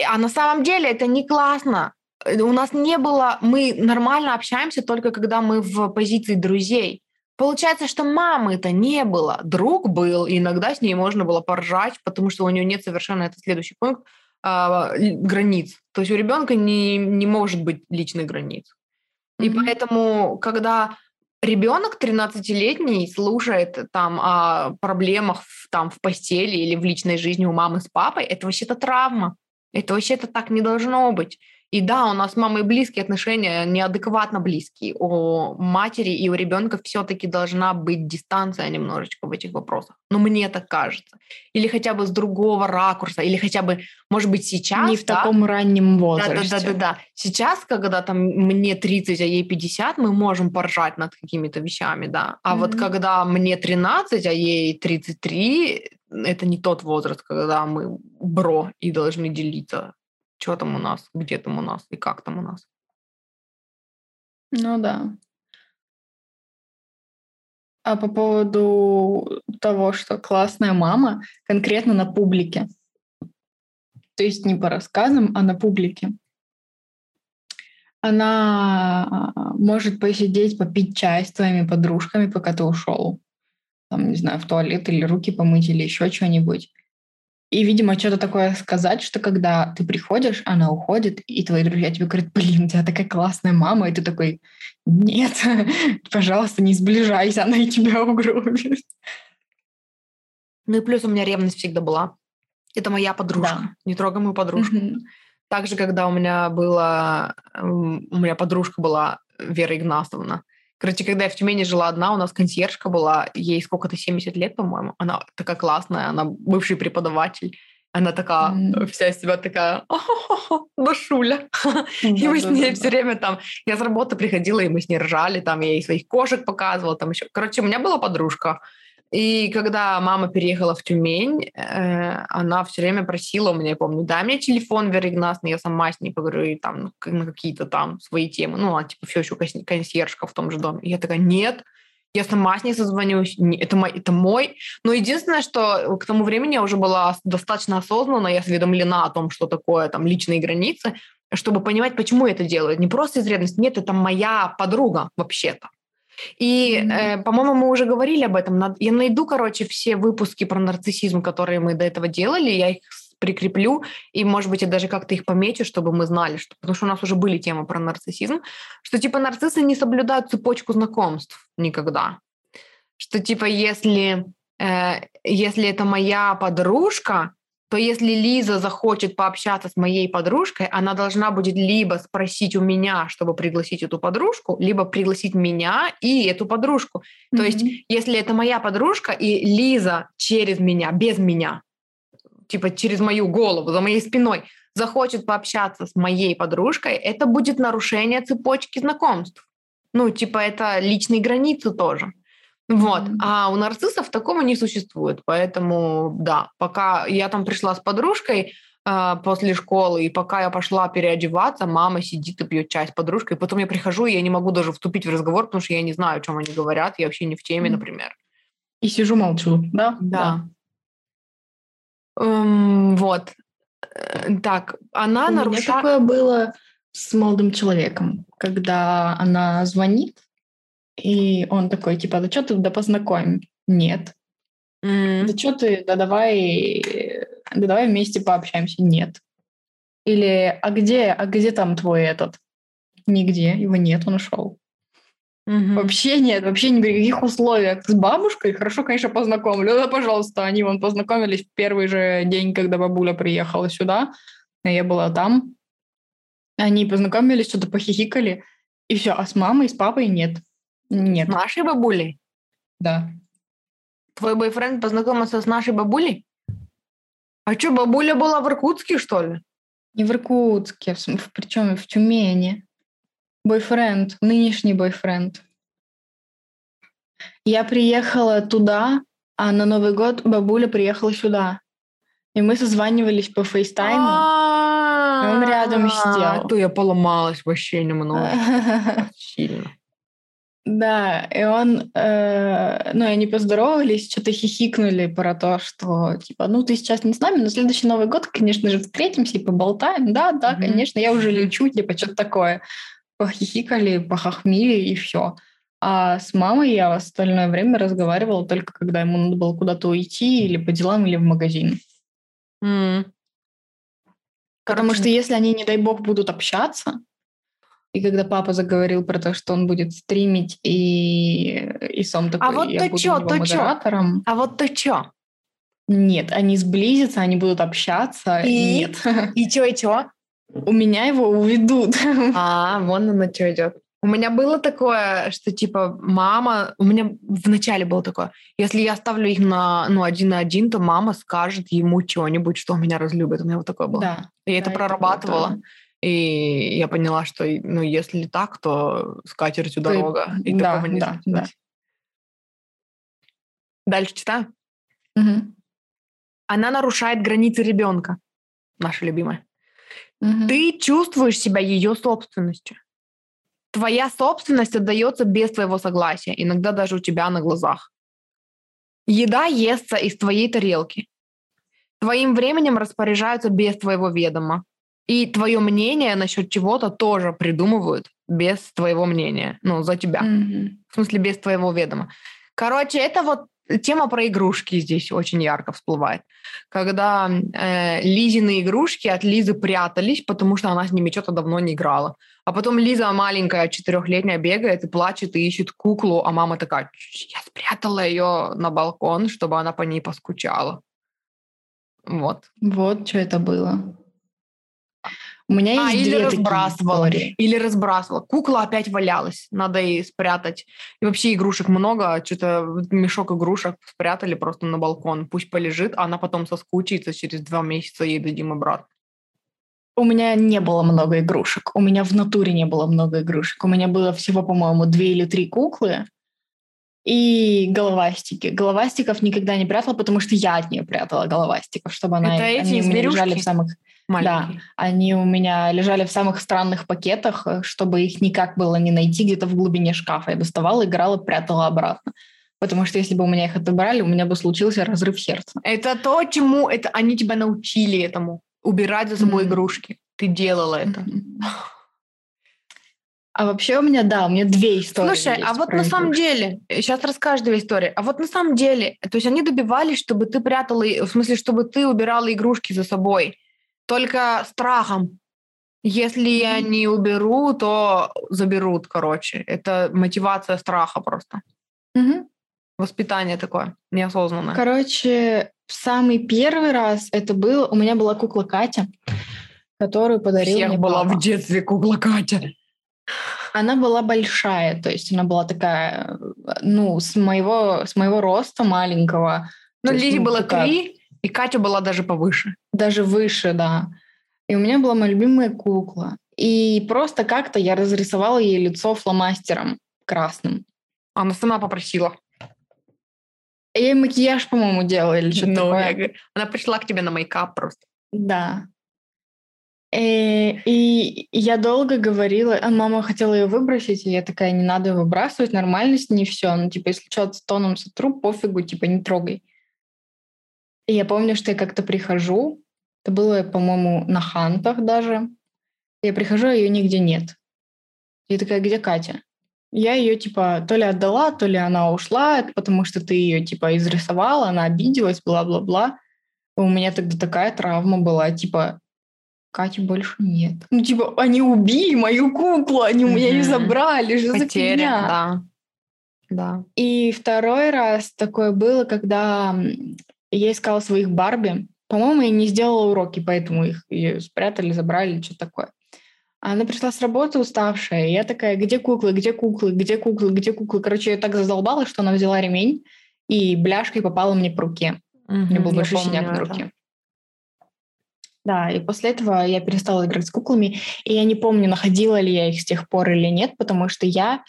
А на самом деле это не классно. У нас не было, мы нормально общаемся только когда мы в позиции друзей. Получается, что мамы-то не было, друг был, и иногда с ней можно было поржать, потому что у нее нет совершенно, это следующий пункт, э, границ. То есть у ребенка не, не может быть личных границ. Mm-hmm. И поэтому, когда ребенок 13-летний слушает там о проблемах в, там, в постели или в личной жизни у мамы с папой, это вообще-то травма. Это вообще-то так не должно быть. И да, у нас с мамой близкие отношения, неадекватно близкие. У матери и у ребенка все-таки должна быть дистанция немножечко в этих вопросах. Но мне так кажется. Или хотя бы с другого ракурса, или хотя бы, может быть, сейчас. Не в да? таком раннем возрасте. Да, да, да, да, да. Сейчас, когда там мне 30, а ей 50, мы можем поржать над какими-то вещами, да. А mm-hmm. вот когда мне 13, а ей 33, это не тот возраст, когда мы бро и должны делиться что там у нас, где там у нас и как там у нас. Ну да. А по поводу того, что классная мама, конкретно на публике. То есть не по рассказам, а на публике. Она а, может посидеть, попить чай с твоими подружками, пока ты ушел. Там, не знаю, в туалет или руки помыть или еще что-нибудь. И, видимо, что-то такое сказать, что когда ты приходишь, она уходит, и твои друзья тебе говорят, блин, у тебя такая классная мама, и ты такой, нет, пожалуйста, не сближайся, она и тебя угробит. Ну и плюс у меня ревность всегда была. Это моя подружка. Да. Не трогай мою подружку. Mm-hmm. Также, когда у меня была, у меня подружка была Вера Игнатовна, Короче, когда я в Тюмени жила одна, у нас консьержка была, ей сколько-то, 70 лет, по-моему. Она такая классная, она бывший преподаватель. Она такая, mm. вся из себя такая, башуля. и мы с ней все время там, я с работы приходила, и мы с ней ржали, там, я ей своих кошек показывала, там еще. Короче, у меня была подружка. И когда мама переехала в Тюмень, э, она все время просила у меня, я помню, дай мне телефон Веригнасный, я сама с ней поговорю, и там на какие-то там свои темы. Ну, она типа все еще консьержка в том же доме. И я такая, нет, я сама с ней созвонюсь, это мой, это мой. Но единственное, что к тому времени я уже была достаточно осознанно, я осведомлена о том, что такое там личные границы, чтобы понимать, почему я это делаю. Не просто из ревности, нет, это моя подруга вообще-то. И, э, по-моему, мы уже говорили об этом. Я найду, короче, все выпуски про нарциссизм, которые мы до этого делали, я их прикреплю, и, может быть, я даже как-то их помечу, чтобы мы знали, что, потому что у нас уже были темы про нарциссизм, что, типа, нарциссы не соблюдают цепочку знакомств никогда. Что, типа, если, э, если это моя подружка, то если Лиза захочет пообщаться с моей подружкой, она должна будет либо спросить у меня, чтобы пригласить эту подружку, либо пригласить меня и эту подружку. Mm-hmm. То есть, если это моя подружка и Лиза через меня, без меня, типа через мою голову, за моей спиной, захочет пообщаться с моей подружкой, это будет нарушение цепочки знакомств. Ну, типа, это личные границы тоже. Вот. А у нарциссов такого не существует. Поэтому, да, пока я там пришла с подружкой э, после школы, и пока я пошла переодеваться, мама сидит и пьет чай с подружкой. Потом я прихожу, и я не могу даже вступить в разговор, потому что я не знаю, о чем они говорят. Я вообще не в теме, например. И сижу молчу, да? Да. да. Эм, вот. Э, так, она нарушает... У меня такое было с молодым человеком, когда она звонит, и он такой, типа, да что ты, да познакомим. Нет. Mm. Да что ты, да давай, да давай вместе пообщаемся. Нет. Или, а где, а где там твой этот? Нигде, его нет, он ушел. Mm-hmm. Вообще нет, вообще ни при каких условиях. С бабушкой хорошо, конечно, познакомлю. Да, пожалуйста, они вон познакомились в первый же день, когда бабуля приехала сюда. Я была там. Они познакомились, что-то похихикали, и все. А с мамой, с папой нет. Нет. Нашей бабулей? Да. Твой бойфренд познакомился с нашей бабулей? А что, бабуля была в Иркутске, что ли? Не в Иркутске, причем в Тюмени. Бойфренд, нынешний бойфренд. Я приехала туда, а на Новый год бабуля приехала сюда. И мы созванивались по фейстайму. Он рядом сидел. А то я поломалась вообще немного. Сильно. Да, и он, э, ну, и они поздоровались, что-то хихикнули про то, что, типа, ну, ты сейчас не с нами, но следующий Новый год, конечно же, встретимся и поболтаем. Да, да, mm-hmm. конечно, я уже лечу, типа, что-то такое. Похихикали, похохмили, и все. А с мамой я в остальное время разговаривала только когда ему надо было куда-то уйти или по делам, или в магазин. Mm. Потому что если они, не дай бог, будут общаться, и когда папа заговорил про то, что он будет стримить, и, и сам такой, а вот я то буду чё, то модератором. Чё? А вот то что? Нет, они сблизятся, они будут общаться. И? Нет. И чё, и чё? У меня его уведут. А, вон оно что идет. У меня было такое, что типа мама, у меня вначале было такое, если я оставлю их на ну один на один, то мама скажет ему что-нибудь, что меня разлюбит. У меня вот такое было. Да. И я да, это прорабатывала. Это и я поняла, что, ну, если так, то с катертью дорога. И да, такого не да, да. Дальше читаю. Угу. Она нарушает границы ребенка, наша любимая. Угу. Ты чувствуешь себя ее собственностью. Твоя собственность отдается без твоего согласия, иногда даже у тебя на глазах. Еда естся из твоей тарелки. Твоим временем распоряжаются без твоего ведома. И твое мнение насчет чего-то тоже придумывают без твоего мнения, ну, за тебя. Mm-hmm. В смысле, без твоего ведома. Короче, это вот тема про игрушки здесь очень ярко всплывает. Когда э, Лизины игрушки от Лизы прятались, потому что она с ними что-то давно не играла. А потом Лиза маленькая, четырехлетняя, бегает и плачет и ищет куклу, а мама такая, я спрятала ее на балкон, чтобы она по ней поскучала. Вот. Вот что это было. У меня а, есть или две разбрасывала, такие или разбрасывала. Кукла опять валялась, надо ей спрятать. И вообще игрушек много, что-то мешок игрушек спрятали просто на балкон. Пусть полежит, а она потом соскучится, через два месяца ей дадим обратно. У меня не было много игрушек. У меня в натуре не было много игрушек. У меня было всего, по-моему, две или три куклы. И головастики. Головастиков никогда не прятала, потому что я от нее прятала головастиков, чтобы она... Это эти они у меня лежали в самых... Маленький. Да, они у меня лежали в самых странных пакетах, э, чтобы их никак было не найти где-то в глубине шкафа. Я доставала, играла, прятала обратно. Потому что если бы у меня их отобрали, у меня бы случился разрыв сердца. Это то, чему это они тебя научили этому. Убирать за собой Мгм. игрушки. Ты делала это. Мгм. А вообще у меня, да, у меня две истории. Слушай, а есть вот про на самом деле, сейчас расскажешь две истории, а вот на самом деле, то есть они добивались, чтобы ты прятала, в смысле, чтобы ты убирала игрушки за собой, только страхом. Если я не уберу, то заберут, короче. Это мотивация страха просто. Мгм. Воспитание такое, неосознанное. Короче, в самый первый раз это было... У меня была кукла Катя, которую подарил Всех мне была папа. в детстве кукла Катя. Она была большая, то есть она была такая, ну, с моего, с моего роста маленького. Ну, есть, Лизе ну, было три, и Катя была даже повыше. Даже выше, да. И у меня была моя любимая кукла. И просто как-то я разрисовала ей лицо фломастером красным. Она сама попросила. И ей макияж, по-моему, делала или что-то Ну, такое. я она пришла к тебе на мейкап просто. Да. Э, И я долго говорила, а мама хотела ее выбросить, и я такая, не надо ее выбрасывать, нормально с ней все. Ну, типа, если что, с тоном сотру, пофигу, типа, не трогай. И я помню, что я как-то прихожу, это было, по-моему, на хантах даже. Я прихожу, а ее нигде нет. Я такая, где Катя? Я ее, типа, то ли отдала, то ли она ушла, потому что ты ее, типа, изрисовала, она обиделась, бла-бла-бла. У меня тогда такая травма была, типа, Кати больше нет. Ну, типа, они убили мою куклу, они у меня ее забрали, что за фигня? да. Да. И второй раз такое было, когда я искала своих Барби. По-моему, я не сделала уроки, поэтому их её спрятали, забрали, что такое. Она пришла с работы уставшая, и я такая, где куклы, где куклы, где куклы, где куклы? Короче, я так задолбала, что она взяла ремень и бляшкой попала мне по руке. У меня был большой синяк на руке. Да, и после этого я перестала играть с куклами, и я не помню, находила ли я их с тех пор или нет, потому что я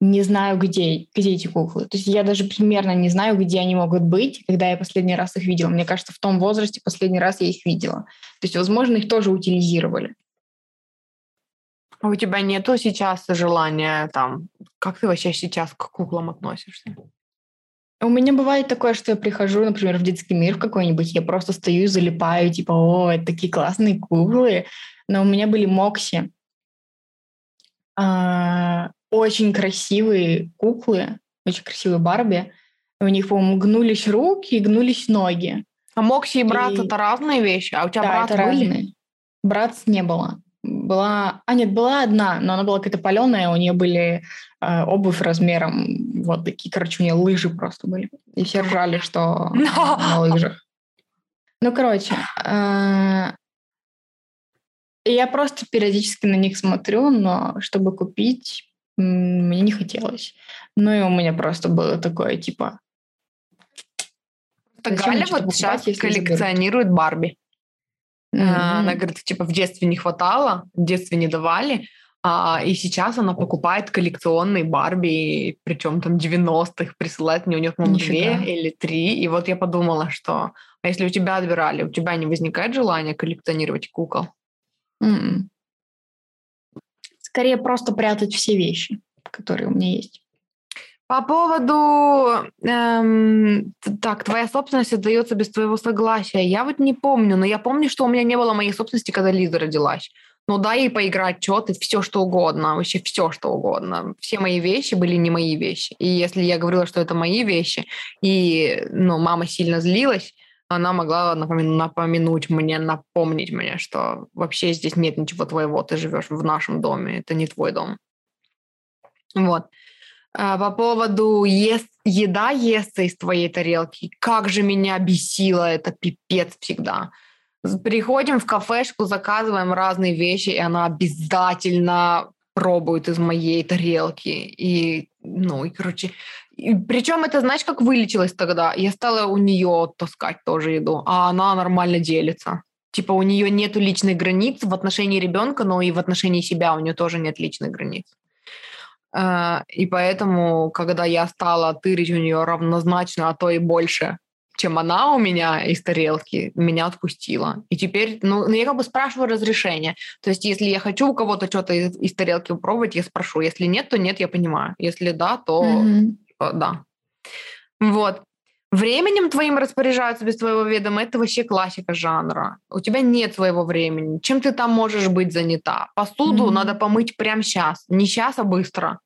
не знаю, где, где эти куклы. То есть я даже примерно не знаю, где они могут быть, когда я последний раз их видела. Мне кажется, в том возрасте последний раз я их видела. То есть, возможно, их тоже утилизировали. А у тебя нету сейчас желания там... Как ты вообще сейчас к куклам относишься? У меня бывает такое, что я прихожу, например, в детский мир какой-нибудь, я просто стою и залипаю, типа, о, это такие классные куклы. Но у меня были Мокси. А, очень красивые куклы, очень красивые Барби. У них, по-моему, гнулись руки и гнулись ноги. А Мокси и брат И- это разные вещи? А у тебя да, брат это были? разные. Братц не было. Была... А, нет, была одна, но она была какая-то паленая, у нее были э, обувь размером вот такие, короче, у нее лыжи просто были. И все ржали, что Но! на лыжах. Ну, короче, э, я просто периодически на них смотрю, но чтобы купить, мне не хотелось. Ну и у меня просто было такое, типа, мне Галя вот покупать, сейчас если заберут? коллекционирует Барби. А, Она говорит, типа, в детстве не хватало, в детстве не давали, а, и сейчас она покупает коллекционные Барби, причем там 90-х, присылает мне у нее, по-моему, две или три. И вот я подумала, что а если у тебя отбирали, у тебя не возникает желания коллекционировать кукол? М-м. Скорее просто прятать все вещи, которые у меня есть. По поводу, эм, так, твоя собственность отдается без твоего согласия. Я вот не помню, но я помню, что у меня не было моей собственности, когда Лиза родилась. Ну, дай ей поиграть, что ты, все что угодно, вообще все что угодно. Все мои вещи были не мои вещи. И если я говорила, что это мои вещи, и, ну, мама сильно злилась, она могла напомянуть мне, напомнить мне, что вообще здесь нет ничего твоего, ты живешь в нашем доме, это не твой дом. Вот. А, По поводу ест, еда естся из твоей тарелки. Как же меня бесило это пипец всегда. Приходим в кафешку, заказываем разные вещи, и она обязательно пробует из моей тарелки. И, ну, и, короче, причем это, знаешь, как вылечилось тогда? Я стала у нее таскать тоже еду, а она нормально делится. Типа у нее нету личных границ в отношении ребенка, но и в отношении себя у нее тоже нет личных границ. Э, и поэтому, когда я стала тырить у нее равнозначно, а то и больше, чем она у меня из тарелки, меня отпустила. И теперь, ну, ну, я как бы спрашиваю разрешение. То есть, если я хочу у кого-то что-то из, из тарелки попробовать, я спрошу. Если нет, то нет, я понимаю. Если да, то mm-hmm. да. Вот. Временем твоим распоряжаются без твоего ведома. Это вообще классика жанра. У тебя нет своего времени. Чем ты там можешь быть занята? Посуду mm-hmm. надо помыть прямо сейчас. Не сейчас, а быстро.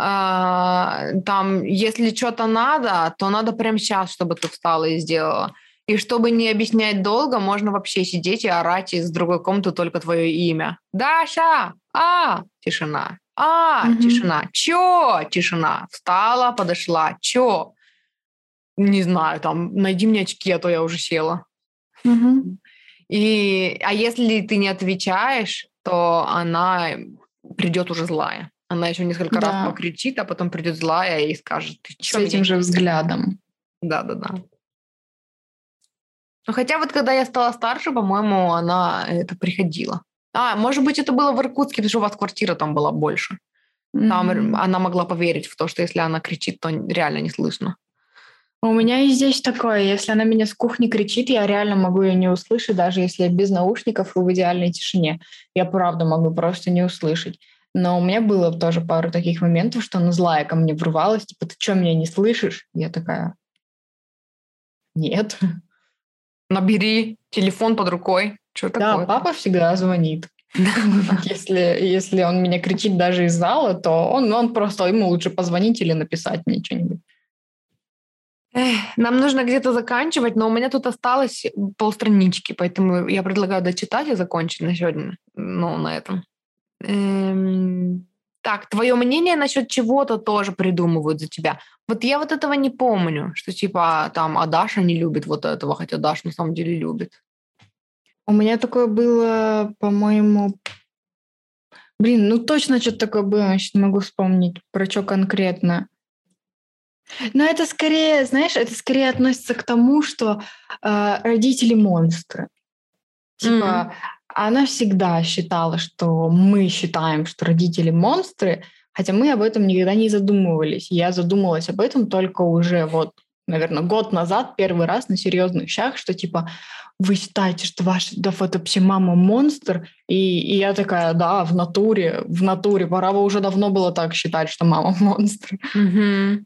А, там, если что-то надо, то надо прямо сейчас, чтобы ты встала и сделала. И чтобы не объяснять долго, можно вообще сидеть и орать из другой комнаты только твое имя. Даша! А! Тишина. А! Mm-hmm. Тишина. Чё? Тишина. Встала, подошла. Чё? Не знаю, там, найди мне очки, а то я уже села. Mm-hmm. И, а если ты не отвечаешь, то она придет уже злая. Она еще несколько да. раз покричит, а потом придет злая и скажет, ты что? С этим же взглядом. Да, да, да. Ну, хотя вот когда я стала старше, по-моему, она это приходила. А, может быть, это было в Иркутске, потому что у вас квартира там была больше. Там mm-hmm. она могла поверить в то, что если она кричит, то реально не слышно. У меня и здесь такое, если она меня с кухни кричит, я реально могу ее не услышать, даже если я без наушников и в идеальной тишине. Я правда могу просто не услышать. Но у меня было тоже пару таких моментов, что она злая ко мне врывалась, типа, ты что, меня не слышишь? Я такая, нет. Набери телефон под рукой. Что да, такое? папа всегда звонит. Если, если он меня кричит даже из зала, то он, он просто, ему лучше позвонить или написать мне что-нибудь. Нам нужно где-то заканчивать, но у меня тут осталось полстранички, поэтому я предлагаю дочитать и закончить на сегодня, ну, на этом. Эм, так, твое мнение насчет чего-то тоже придумывают за тебя. Вот я вот этого не помню, что типа там, а Даша не любит вот этого, хотя Даша на самом деле любит. У меня такое было, по-моему, блин, ну точно что-то такое было, я сейчас не могу вспомнить, про что конкретно. Но это скорее, знаешь, это скорее относится к тому, что э, родители монстры. Типа, mm она всегда считала, что мы считаем, что родители монстры, хотя мы об этом никогда не задумывались. Я задумалась об этом только уже вот, наверное, год назад, первый раз на серьезных щах, что типа вы считаете, что ваша да, вообще мама монстр? И, и я такая, да, в натуре, в натуре. Пора бы уже давно было так считать, что мама монстр. Mm-hmm.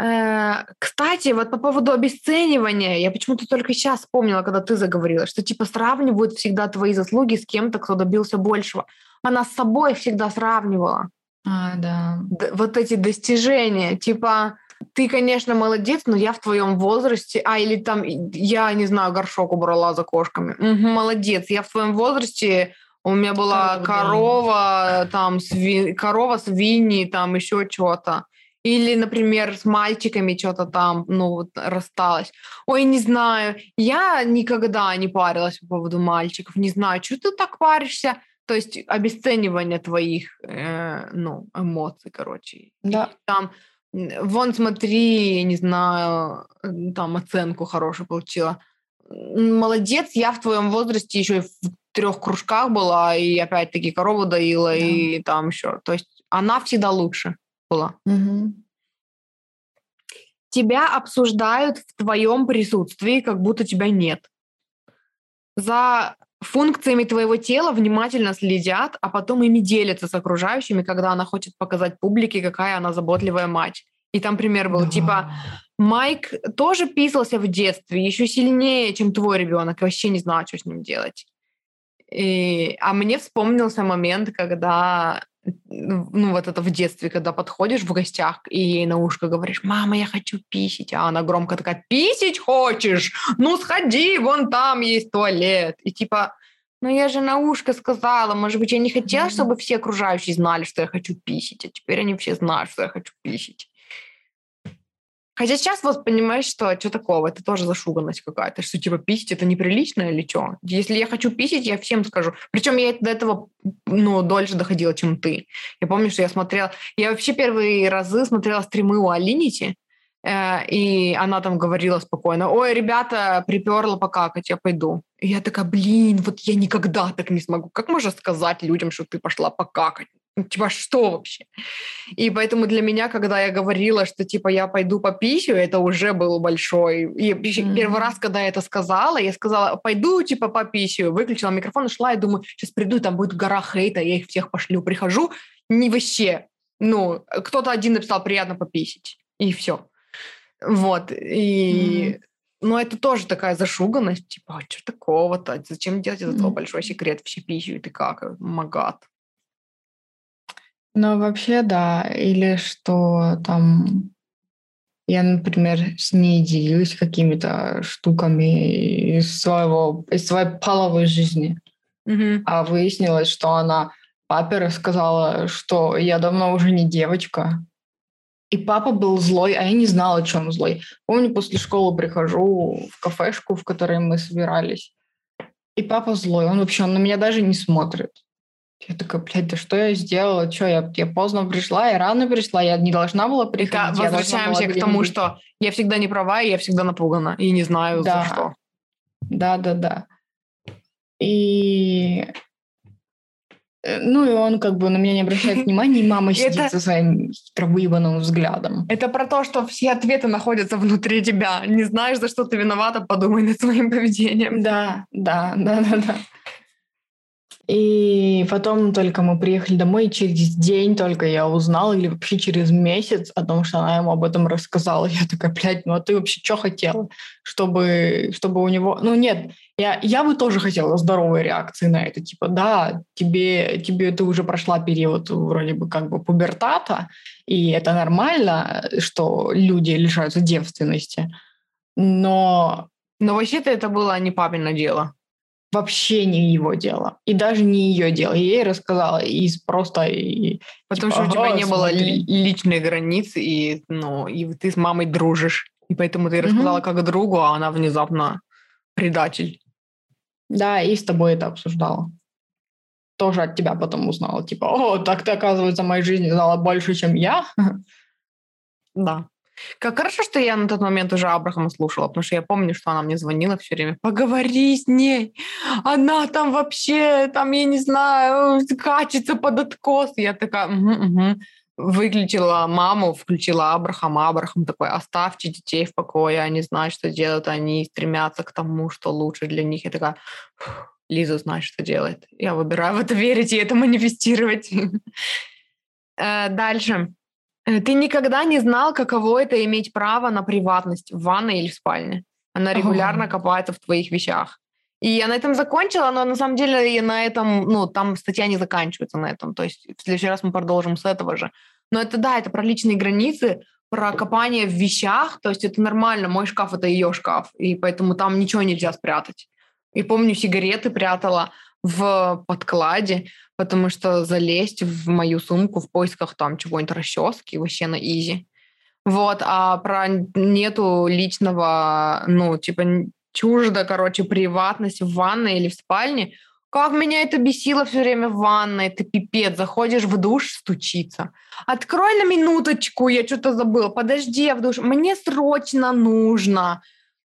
Э, кстати, вот по поводу обесценивания, я почему-то только сейчас вспомнила, когда ты заговорила, что типа сравнивают всегда твои заслуги с кем-то, кто добился большего. Она с собой всегда сравнивала. А, да. вот эти достижения, типа ты, конечно, молодец, но я в твоем возрасте, а или там я не знаю, горшок убрала за кошками. Угу, молодец, я в твоем возрасте у меня была корова, там сви... корова, свиньи, там еще что-то. Или, например, с мальчиками что-то там, ну, вот, рассталась. Ой, не знаю, я никогда не парилась по поводу мальчиков, не знаю, что ты так паришься? То есть обесценивание твоих, э, ну, эмоций, короче. Да. И там, вон, смотри, не знаю, там оценку хорошую получила. Молодец, я в твоем возрасте еще и в трех кружках была, и опять-таки корову доила, да. и там еще. То есть она всегда лучше была. Угу. Тебя обсуждают в твоем присутствии, как будто тебя нет. За функциями твоего тела внимательно следят, а потом ими делятся с окружающими, когда она хочет показать публике, какая она заботливая мать. И там пример был, да. типа, Майк тоже писался в детстве, еще сильнее, чем твой ребенок, вообще не знал, что с ним делать. И, а мне вспомнился момент, когда ну, вот это в детстве, когда подходишь в гостях и ей на ушко говоришь, мама, я хочу писить, а она громко такая, писить хочешь? Ну, сходи, вон там есть туалет. И типа, ну, я же на ушко сказала, может быть, я не хотела, чтобы все окружающие знали, что я хочу писить, а теперь они все знают, что я хочу писить. Хотя сейчас вот понимаешь, что что такого, это тоже зашуганность какая-то, что типа писить это неприлично или что? Если я хочу писить, я всем скажу. Причем я до этого, ну, дольше доходила, чем ты. Я помню, что я смотрела, я вообще первые разы смотрела стримы у Алинити, э, и она там говорила спокойно, ой, ребята, приперла покакать, я пойду. И я такая, блин, вот я никогда так не смогу. Как можно сказать людям, что ты пошла покакать? Ну, типа, что вообще? И поэтому для меня, когда я говорила, что, типа, я пойду по писю, это уже был большой... И mm-hmm. первый раз, когда я это сказала, я сказала, пойду, типа, по писю, выключила микрофон, шла и думаю, сейчас приду, там будет гора хейта, я их всех пошлю. Прихожу, не вообще. Ну, кто-то один написал, приятно пописить. И все. Вот. И... Mm-hmm. Но это тоже такая зашуганность, типа, а что такого-то? Зачем делать из этого mm-hmm. большой секрет? Все пищу, ты как? Магат. Ну, вообще, да. Или что там я, например, с ней делюсь какими-то штуками из, своего, из своей половой жизни. Mm-hmm. А выяснилось, что она папе рассказала, что я давно уже не девочка. И папа был злой, а я не знала, он злой. Помню, после школы прихожу в кафешку, в которой мы собирались. И папа злой, он вообще он на меня даже не смотрит. Я такая, блядь, да что я сделала? Что, я, я поздно пришла, я рано пришла, я не должна была приходить. Да, возвращаемся к тому, что я всегда не права, и я всегда напугана, и не знаю, да. за что. Да, да, да. И Э, ну, и он как бы на меня не обращает внимания, и мама сидит это... со своим хитровыебанным взглядом. Это про то, что все ответы находятся внутри тебя. Не знаешь, за что ты виновата, подумай над своим поведением. Да, да, да, да, да. И потом только мы приехали домой, и через день только я узнала, или вообще через месяц, о том, что она ему об этом рассказала. Я такая, блядь, ну а ты вообще что хотела? Чтобы, чтобы у него... Ну нет, я, я бы тоже хотела здоровой реакции на это. Типа, да, тебе, тебе ты уже прошла период вроде бы как бы пубертата, и это нормально, что люди лишаются девственности. Но... Но вообще-то это было не папино дело вообще не его дело. И даже не ее дело. Я ей рассказала из просто... И, Потому типа, что у тебя не было личной границы, и, ну, и ты с мамой дружишь. И поэтому ты рассказала угу. как другу, а она внезапно предатель. Да, и с тобой это обсуждала. Тоже от тебя потом узнала. Типа, о, так ты, оказывается, в моей жизни знала больше, чем я. Да. Как хорошо, что я на тот момент уже Абрахама слушала, потому что я помню, что она мне звонила все время. Поговори с ней. Она там вообще, там, я не знаю, качется под откос. Я такая, угу, угу. Выключила маму, включила Абрахама. Абрахам такой, оставьте детей в покое, они знают, что делают, они стремятся к тому, что лучше для них. Я такая, Лиза знает, что делает. Я выбираю в это верить и это манифестировать. Э, дальше. Э, ты никогда не знал, каково это иметь право на приватность в ванной или в спальне. Она регулярно копается в твоих вещах. И я на этом закончила, но на самом деле я на этом, ну, там статья не заканчивается на этом. То есть в следующий раз мы продолжим с этого же. Но это да, это про личные границы, про копание в вещах. То есть это нормально. Мой шкаф — это ее шкаф. И поэтому там ничего нельзя спрятать. И помню, сигареты прятала в подкладе, потому что залезть в мою сумку в поисках там чего-нибудь расчески вообще на изи. Вот, а про нету личного, ну, типа, чуждо, короче, приватность в ванной или в спальне. Как меня это бесило все время в ванной, это пипец. Заходишь в душ, стучится. Открой на минуточку, я что-то забыла. Подожди, я в душ. Мне срочно нужно.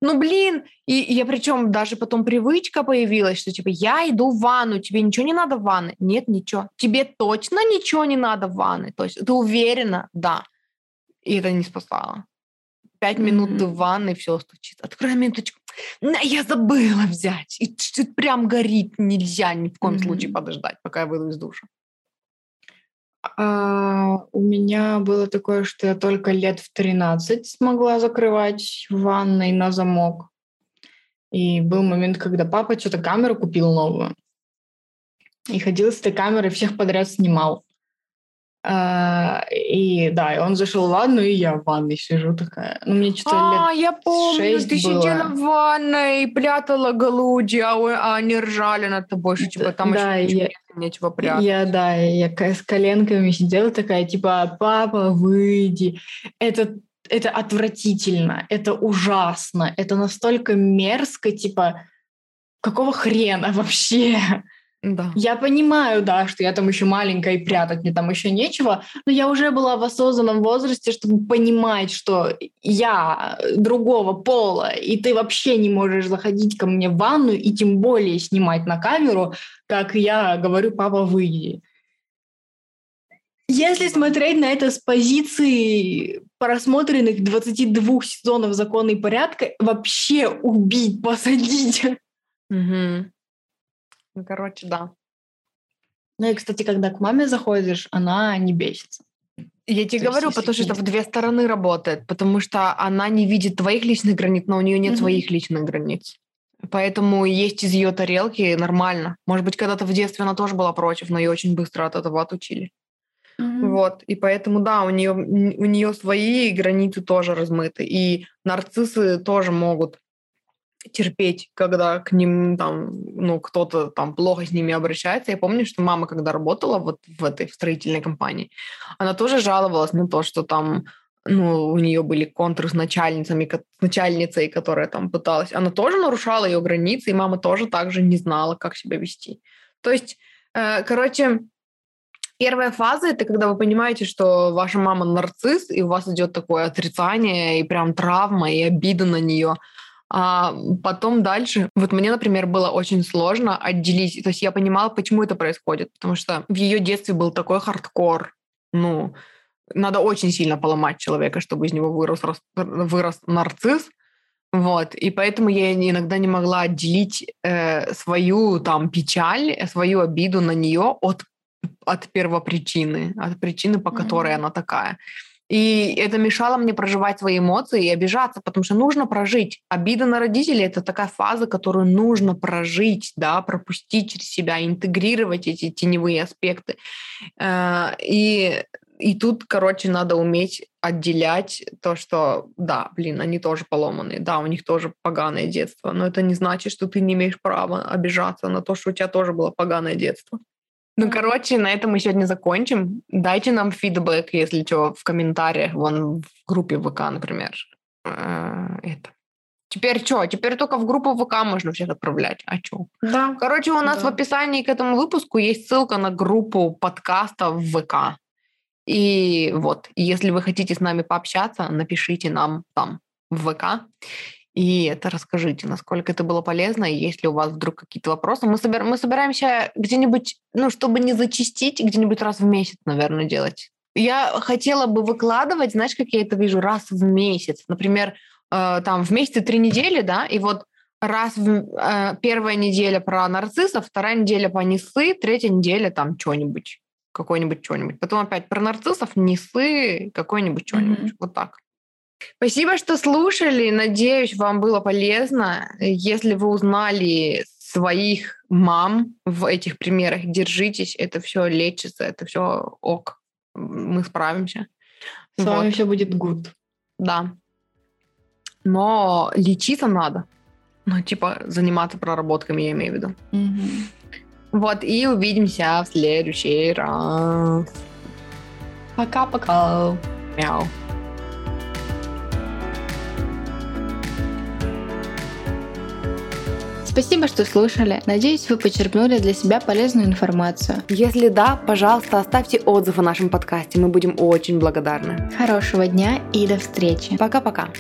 Ну, блин, и, и я причем даже потом привычка появилась, что типа я иду в ванну, тебе ничего не надо в ванной? Нет, ничего. Тебе точно ничего не надо в ванной? То есть ты уверена? Да. И это не спасало. Пять mm-hmm. минут ты в ванной, все стучит. Открой минуточку. Я забыла взять. И прям горит. Нельзя ни в коем mm-hmm. случае подождать, пока я выйду из душа. А, у меня было такое, что я только лет в 13 смогла закрывать ванной на замок. И был момент, когда папа что-то камеру купил новую. И ходил с этой камерой, всех подряд снимал. А, и да, и он зашел в ванну, и я в ванной сижу такая. Ну, мне что-то а, лет я помню, ты было. сидела в ванной, прятала голуди, а, а они ржали над тобой, что типа там да, еще я, нечего прятать. Я, да, я с коленками сидела такая, типа, папа, выйди. Это, это отвратительно, это ужасно, это настолько мерзко, типа, какого хрена вообще? Да. Я понимаю, да, что я там еще маленькая и прятать мне там еще нечего, но я уже была в осознанном возрасте, чтобы понимать, что я другого пола, и ты вообще не можешь заходить ко мне в ванну и тем более снимать на камеру, как я говорю, папа, выйди. Если смотреть на это с позиции просмотренных 22 сезонов закона и порядка, вообще убить, посадить. Угу. Ну, короче, да. Ну и, кстати, когда к маме заходишь, она не бесится. Я тебе То говорю, потому что это в две стороны работает, потому что она не видит твоих личных границ, но у нее нет mm своих личных границ. Поэтому есть из ее тарелки нормально. Может быть, когда-то в детстве она тоже была против, но ее очень быстро от этого отучили. Mm-hmm. Вот, и поэтому, да, у нее, у нее свои границы тоже размыты, и нарциссы тоже могут терпеть, когда к ним там, ну, кто-то там плохо с ними обращается. Я помню, что мама, когда работала вот в этой в строительной компании, она тоже жаловалась на то, что там ну, у нее были контры с начальницами, с начальницей, которая там пыталась. Она тоже нарушала ее границы, и мама тоже также не знала, как себя вести. То есть, э, короче, Первая фаза это когда вы понимаете, что ваша мама нарцисс, и у вас идет такое отрицание, и прям травма, и обида на нее. А потом дальше, вот мне, например, было очень сложно отделить, то есть я понимала, почему это происходит, потому что в ее детстве был такой хардкор, ну, надо очень сильно поломать человека, чтобы из него вырос, вырос нарцисс, вот, и поэтому я иногда не могла отделить э, свою там печаль, свою обиду на нее от от первопричины, от причины, по которой mm-hmm. она такая. И это мешало мне проживать свои эмоции и обижаться, потому что нужно прожить. Обида на родителей — это такая фаза, которую нужно прожить, да, пропустить через себя, интегрировать эти теневые аспекты. Э, и, и тут, короче, надо уметь отделять то, что, да, блин, они тоже поломанные, да, у них тоже поганое детство, но это не значит, что ты не имеешь права обижаться на то, что у тебя тоже было поганое детство. Ну, короче, на этом мы сегодня закончим. Дайте нам фидбэк, если что, в комментариях, вон в группе ВК, например. Э, это. Теперь что? Теперь только в группу ВК можно всех отправлять. А что? Да. Короче, у нас да. в описании к этому выпуску есть ссылка на группу подкаста в ВК. И вот, если вы хотите с нами пообщаться, напишите нам там в ВК. И это расскажите, насколько это было полезно, и есть ли у вас вдруг какие-то вопросы. Мы, собер... мы собираемся где-нибудь, ну, чтобы не зачистить, где-нибудь раз в месяц, наверное, делать. Я хотела бы выкладывать, знаешь, как я это вижу, раз в месяц. Например, э, там в месяце три недели, да, и вот раз в э, первая неделя про нарциссов, вторая неделя по несы, третья неделя там что-нибудь, какой-нибудь что-нибудь. Потом опять про нарциссов, несы, какой-нибудь что-нибудь. Mm-hmm. Вот так. Спасибо, что слушали. Надеюсь, вам было полезно. Если вы узнали своих мам в этих примерах, держитесь, это все лечится, это все ок. Мы справимся. С вот. вами все будет good. Да. Но лечиться надо. Ну, типа, заниматься проработками, я имею в виду. Угу. Вот, и увидимся в следующий раз. Пока-пока. Мяу. Спасибо, что слушали. Надеюсь, вы почерпнули для себя полезную информацию. Если да, пожалуйста, оставьте отзыв о нашем подкасте. Мы будем очень благодарны. Хорошего дня и до встречи. Пока-пока.